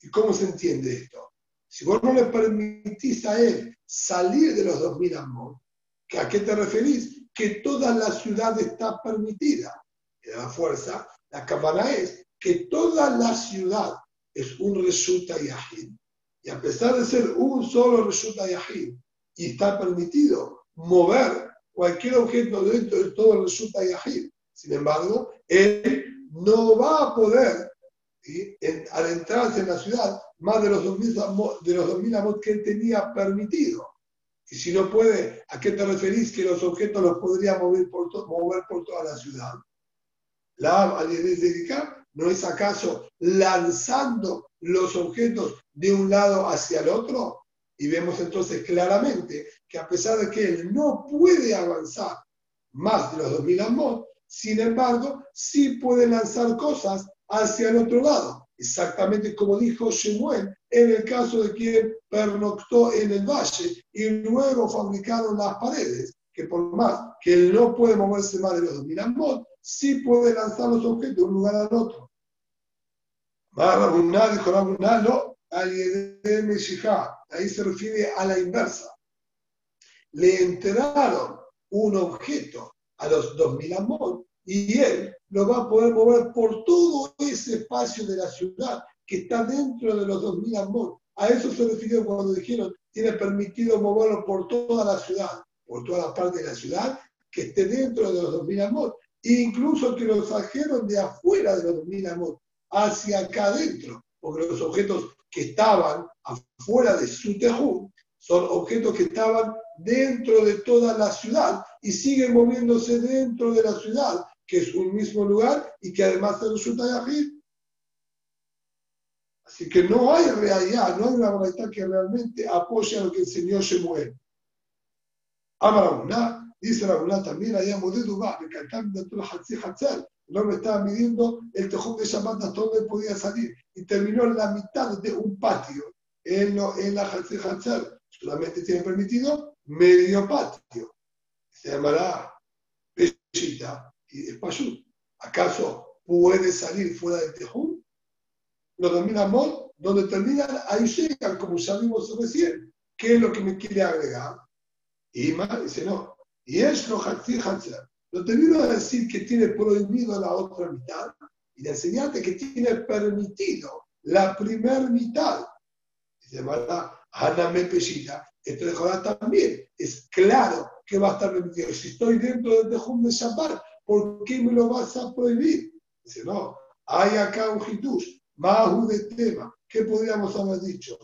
¿Y cómo se entiende esto? Si vos no le permitís a él salir de los 2000 amos, ¿a qué te referís? Que toda la ciudad está permitida. Y la fuerza, la cámara es que toda la ciudad es un resulta yahid. Y a pesar de ser un solo resulta yahid, y está permitido mover cualquier objeto dentro de todo el resulta yahid, sin embargo, él no va a poder adentrarse en la ciudad más de los 2.000 de los amos que él tenía permitido. Y si no puede, ¿a qué te referís que los objetos los podría mover por, mover por toda la ciudad? La ¿no es acaso lanzando los objetos de un lado hacia el otro? Y vemos entonces claramente que a pesar de que él no puede avanzar más de los 2.000 amos, sin embargo, sí puede lanzar cosas hacia el otro lado, exactamente como dijo Shemuel en el caso de quien pernoctó en el valle y luego fabricaron las paredes, que por más que él no puede moverse más de los 2000 amot, sí puede lanzar los objetos de un lugar al otro. dijo no, ahí se refiere a la inversa. Le entraron un objeto a los 2000 amot y él lo va a poder mover por todo ese espacio de la ciudad que está dentro de los 2000 amor. A eso se refirió cuando dijeron, tiene permitido moverlo por toda la ciudad, por toda la parte de la ciudad que esté dentro de los 2000 amor. E incluso que lo trajeron de afuera de los 2000 amor, hacia acá adentro, porque los objetos que estaban afuera de su tejú son objetos que estaban dentro de toda la ciudad y siguen moviéndose dentro de la ciudad que es un mismo lugar y que además se resulta Yahid. Así que no hay realidad, no hay una verdad que realmente apoya lo que enseñó Shemuel. Amarabuná, dice Rabuná también, allá Modedubá, que cantando de la Hatzi Hatzal, el hombre estaba midiendo el tejón de Shabbat hasta donde podía salir y terminó en la mitad de un patio en, en la Hatzi Hatzal. Solamente tiene permitido medio patio. Se llamará Peshita y es ¿Acaso puede salir fuera del Tejún? Los domina Mod, donde terminan, ahí llegan, como sabemos recién. ¿Qué es lo que me quiere agregar? Y más dice, no. Y es lo Lo termino de decir que tiene prohibido la otra mitad y de enseñarte que tiene permitido la primera mitad. Dice, ¿verdad? Ana me pesita. Esto de también. Es claro que va a estar permitido. Si estoy dentro del Tejún de Shabbat, ¿por qué me lo vas a prohibir? Dice, no, hay acá un hitush, más de tema. ¿Qué podríamos haber dicho?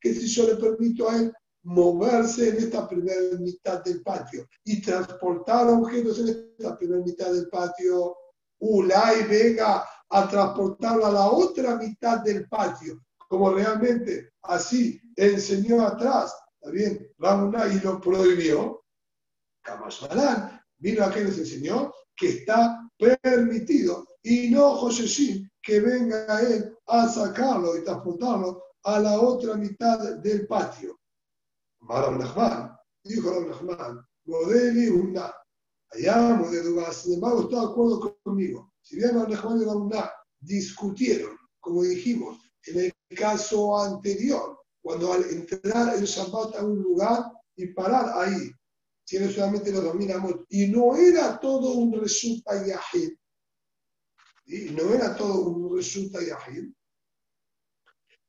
que si yo le permito a él moverse en esta primera mitad del patio y transportar objetos en esta primera mitad del patio, Ulay venga a transportarlo a la otra mitad del patio, como realmente así enseñó atrás, ¿está bien? Ramuna y lo prohibió, Kamash vino a que nos enseñó que está permitido y no José que venga él a sacarlo y transportarlo a la otra mitad del patio. Maram Nachman, dijo Ram Nachman, Modeli una. Allá, Modeli sin embargo, está de acuerdo conmigo. Si bien Ram Nachman y Ram discutieron, como dijimos, en el caso anterior, cuando al entrar el Shabbat a un lugar y parar ahí tiene solamente los dominamos. Y no era todo un resulta yahid. Y no era todo un resulta yahid.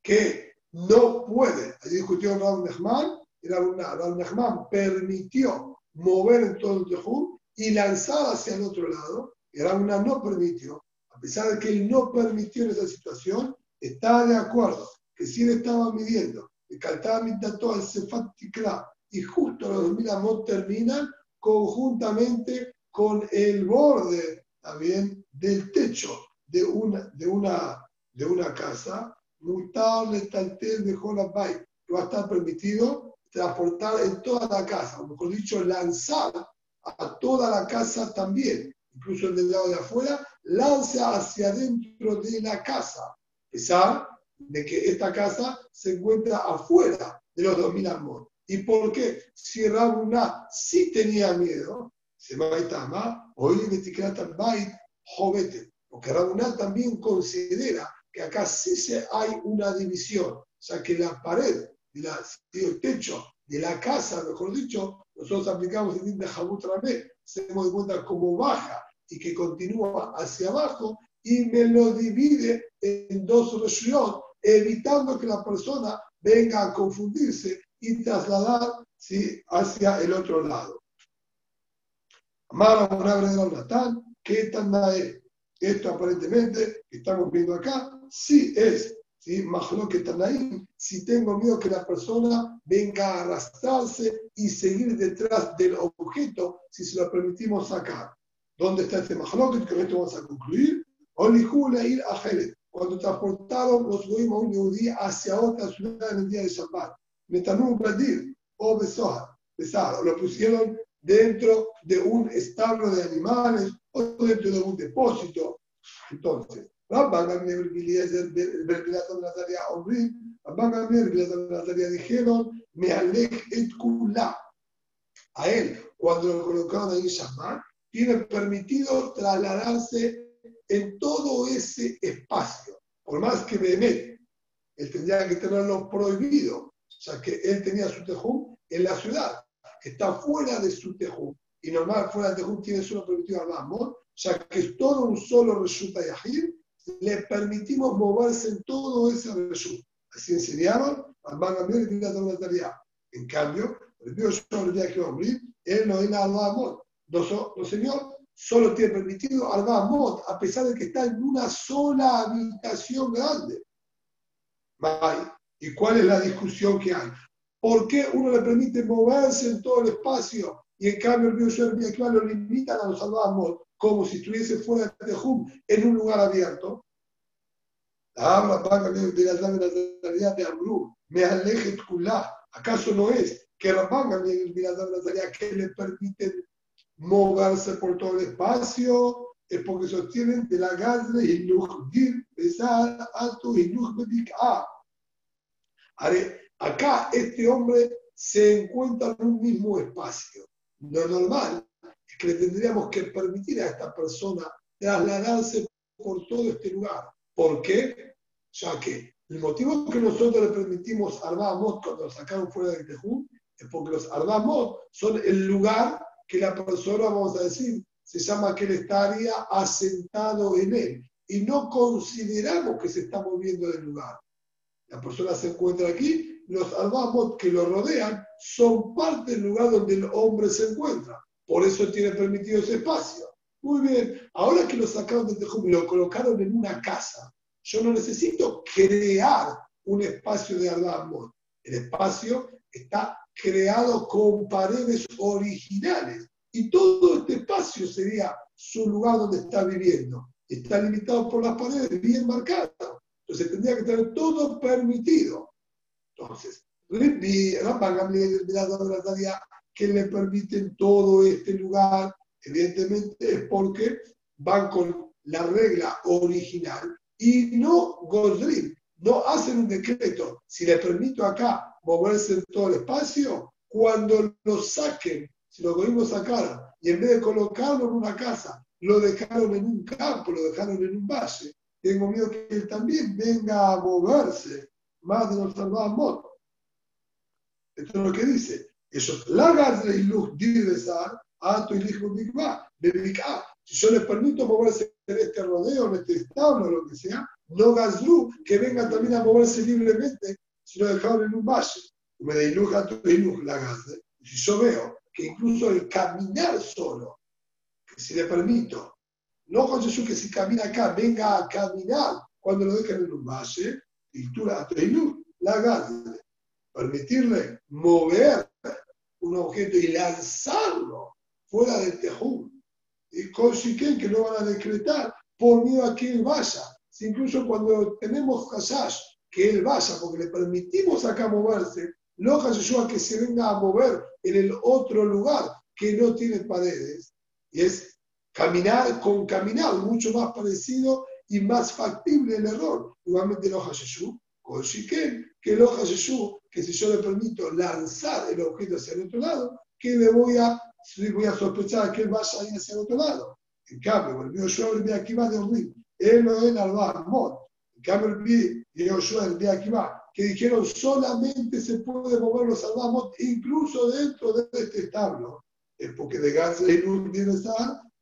Que no puede. Allí discutió Raúl Nehman. Y Raúl Nehman permitió mover en todo el tejú y lanzar hacia el otro lado. Y Raúl no permitió. A pesar de que él no permitió en esa situación, está de acuerdo que si él estaba midiendo, que caltaba todo el Sefat y justo los 2000 amot terminan conjuntamente con el borde también del techo de una, de una, de una casa. Mutable taltel de Bay, que va a estar permitido transportar en toda la casa, o mejor dicho, lanzar a toda la casa también, incluso el del lado de afuera, lanza hacia adentro de la casa, a pesar de que esta casa se encuentra afuera de los 2000 amot. ¿Y por qué? Si Rabuná sí tenía miedo, se va a hoy le Bait Jovete, Porque Rabuná también considera que acá sí se hay una división, o sea que la pared, la, el techo de la casa, mejor dicho, nosotros aplicamos el din de Jabut se damos cuenta cómo baja y que continúa hacia abajo y me lo divide en dos regiones, evitando que la persona venga a confundirse y trasladar ¿sí? hacia el otro lado. Amar a de Natán, ¿qué tan es? Esto aparentemente, que estamos viendo acá, sí es, ¿sí? que Tanaim, si tengo miedo que la persona venga a arrastrarse y seguir detrás del objeto, si se lo permitimos sacar. ¿Dónde está este Mahloket? Con esto vamos a concluir. ir a Jerez. Cuando transportaron los goyim a un yudí hacia otra ciudad en el día de Shabbat. Metanú Badir o Besohar. Lo pusieron dentro de un establo de animales o dentro de un depósito. Entonces, dijeron, me alej et kula. A él, cuando lo colocaron ahí Shabbat, tiene permitido trasladarse en todo ese espacio. Por más que Behemet, él tendría que tenerlo prohibido, sea que él tenía su tejum en la ciudad, está fuera de su tejum. Y normal, fuera de tejum tiene solo permitido al amor, ya que es todo un solo resulta yahir, le permitimos moverse en todo ese resulta. Así enseñaron al Bangamir y la tarea. En cambio, el Dios el día que morir, él no era al amor. No, señor, solo tiene permitido al Mod, a pesar de que está en una sola habitación grande. ¿Y cuál es la discusión que hay? ¿Por qué uno le permite moverse en todo el espacio y en cambio el Dios lo limitan a los Mod como si estuviese fuera de Tejum en un lugar abierto? Habla de la realidad de Amru, me aleje ¿Acaso no es que Rabban Gamliel que le permiten moverse por todo el espacio, es porque sostienen de la gazre y pesar alto y Acá este hombre se encuentra en un mismo espacio. Lo normal es que le tendríamos que permitir a esta persona trasladarse por todo este lugar. ¿Por qué? Ya que el motivo que nosotros le permitimos Arbamot cuando lo sacaron fuera del Tejú es porque los Arbamot son el lugar que la persona, vamos a decir, se llama que él estaría asentado en él. Y no consideramos que se está moviendo del lugar. La persona se encuentra aquí, los albamos que lo rodean son parte del lugar donde el hombre se encuentra. Por eso tiene permitido ese espacio. Muy bien, ahora que lo sacaron del Tejum y lo colocaron en una casa, yo no necesito crear un espacio de albamos. El espacio está creado con paredes originales. Y todo este espacio sería su lugar donde está viviendo. Está limitado por las paredes, bien marcado. Entonces tendría que tener todo permitido. Entonces, que le permiten todo este lugar, evidentemente es porque van con la regla original y no Godrim, no hacen un decreto. Si le permito acá moverse en todo el espacio, cuando lo saquen, si lo a sacaron, y en vez de colocarlo en una casa, lo dejaron en un campo, lo dejaron en un valle, tengo miedo que él también venga a moverse más de los salvados Esto es lo que dice. Ellos, la y luz a tu hijo Si yo les permito moverse en este rodeo, en este establo, lo que sea, no gazlu, que venga también a moverse libremente si lo dejaron en un valle. Me de iluja tu la gaze. Si yo veo que incluso el caminar solo, que si le permito, no con Jesús que si camina acá, venga a caminar cuando lo dejan en un valle, la gaze. Permitirle mover un objeto y lanzarlo fuera del tejú. Y con que no van a decretar por miedo a que él vaya. Si incluso cuando tenemos hasash, que él vaya, porque le permitimos acá moverse, no a que se venga a mover en el otro lugar que no tiene paredes. Y es caminar con caminar, mucho más parecido y más factible el error. Igualmente no Hasheshu, con Shiken, que el Hasheshu, que si yo le permito lanzar el objeto hacia el otro lado, que le voy a, voy a sospechar que él vaya hacia el otro lado. En cambio, el mío yo el aquí va de horrible él no es Mod. En cambio, el y Joshua, el día aquí va, que dijeron solamente se puede mover los Mod, incluso dentro de este establo. Es porque de gas y luz viene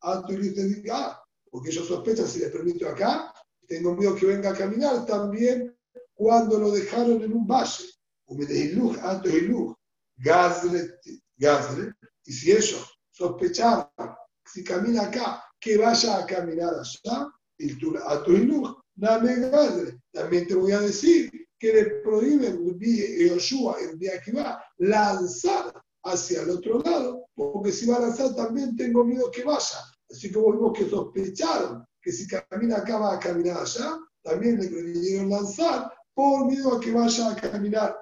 a y diga, porque ellos sospechan si les permito acá, tengo miedo que venga a caminar también cuando lo dejaron en un valle. Y si ellos sospechaban, si camina acá, que vaya a caminar allá, a tu luz, también te voy a decir que le prohíben Yoshua, el día que va, lanzar hacia el otro lado, porque si va a lanzar también tengo miedo que vaya. Así que vimos que sospecharon que si camina acá va a caminar allá, también le prohibieron lanzar por miedo a que vaya a caminar.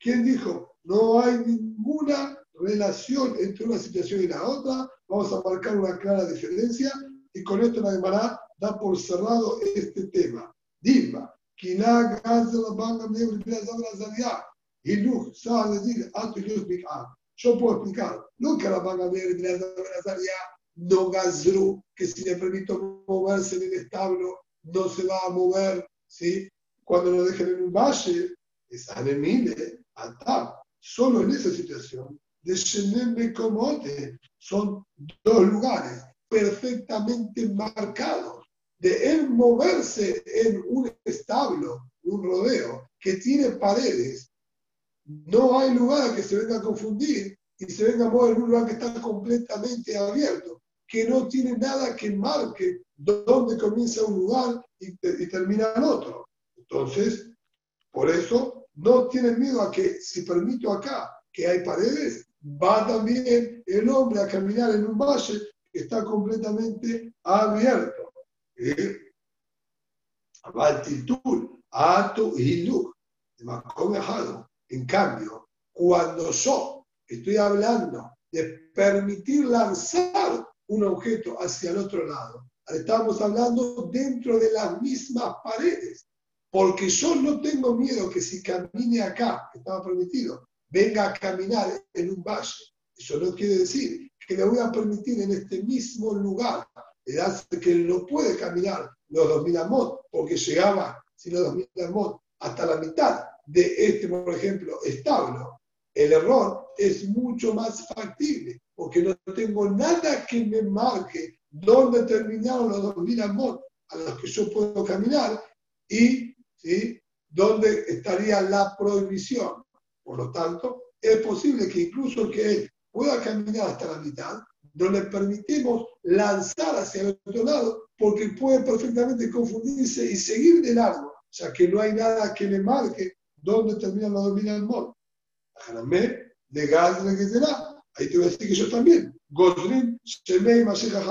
¿Quién dijo? No hay ninguna relación entre una situación y la otra. Vamos a marcar una clara diferencia y con esto la da por cerrado este tema. Dilma, yo puedo explicar, no que la van a ver no gazru, que si le permito moverse en el establo, no se va a mover, ¿sí? Cuando lo dejen en un valle, es anemile, atap. Solo en esa situación, de Shenem Comote, son dos lugares perfectamente marcados. De él moverse en un establo, un rodeo, que tiene paredes, no hay lugar que se venga a confundir y se venga a mover en un lugar que está completamente abierto, que no tiene nada que marque dónde comienza un lugar y, y termina en otro. Entonces, por eso, no tienen miedo a que si permito acá que hay paredes, va también el hombre a caminar en un valle que está completamente abierto. Altitud, alto y luz. En cambio, cuando yo estoy hablando de permitir lanzar un objeto hacia el otro lado, estamos hablando dentro de las mismas paredes. Porque yo no tengo miedo que si camine acá, que estaba permitido, venga a caminar en un valle. Eso no quiere decir que le voy a permitir en este mismo lugar, hace que no puede caminar los 2000 amot, porque llegaba, si los 2000 amot, hasta la mitad de este, por ejemplo, establo. El error es mucho más factible, porque no tengo nada que me marque dónde terminaron los 2000 amot a los que yo puedo caminar y ¿sí? dónde estaría la prohibición. Por lo tanto, es posible que incluso que él pueda caminar hasta la mitad, no le permitimos lanzar hacia el otro lado porque puede perfectamente confundirse y seguir de largo. Sea que no hay nada que le marque dónde termina la domina del de gas de que será. Ahí te voy a decir que yo también. Gosrin, Shemei, Mashiach,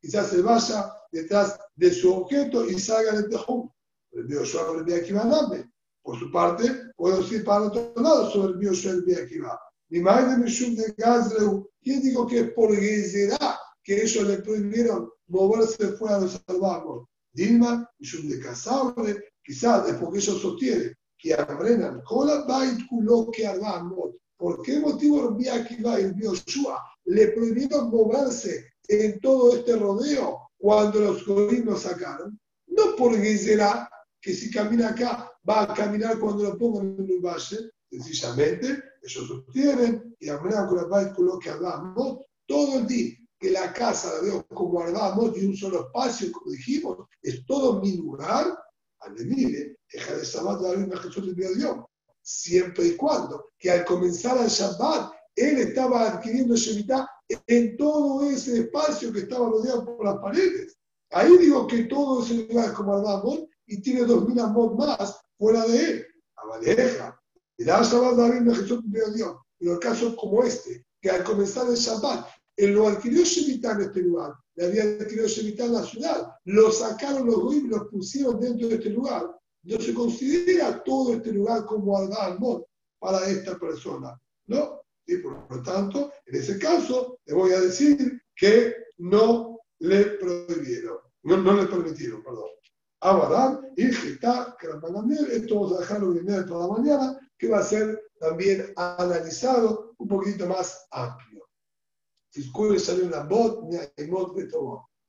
quizás se vaya detrás de su objeto y salga del tejum el el Por su parte, puedo decir para otro lado sobre el Bioshua el Akiva. Mi madre Mishum de Gazreu, ¿quién dijo que es por Gezerá que ellos le prohibieron moverse fuera de los salvamos? Dilma, Mishum de Casabre, quizás es porque ellos sostienen que abrenan Kola Bait Kulo que Arbamot. ¿Por qué motivo el Akiva y el Bioshua le prohibieron moverse en todo este rodeo cuando los gobiernos sacaron? No por Gezerá, que si camina acá va a caminar cuando lo pongan en un valle, sencillamente ellos sostienen y hablan con la que hablamos todo el día que la casa la veo como hablábamos y un solo espacio, como dijimos, es todo mi lugar, mire, deja de Shabbat la Jesús de Dios. Siempre y cuando que al comenzar el Shabbat, él estaba adquiriendo Shemitah en todo ese espacio que estaba rodeado por las paredes. Ahí digo que todo ese lugar es como hablábamos y tiene dos mil amot más fuera de él. Abaleja. Y da Shabbat David Jesús de Dios. Pero el caso como este, que al comenzar el Shabbat, lo adquirió Shemitah en este lugar, le había adquirido Shemitah en la ciudad, lo sacaron los ruidos y lo pusieron dentro de este lugar. No se considera todo este lugar como Almot para esta persona. ¿No? Y por lo tanto, en ese caso, le voy a decir que no le prohibieron, no, no le permitieron, perdón. Abarán, Gita, que esto vamos a dejarlo de toda la mañana, que va a ser también analizado un poquito más amplio. Si salió una bot, ni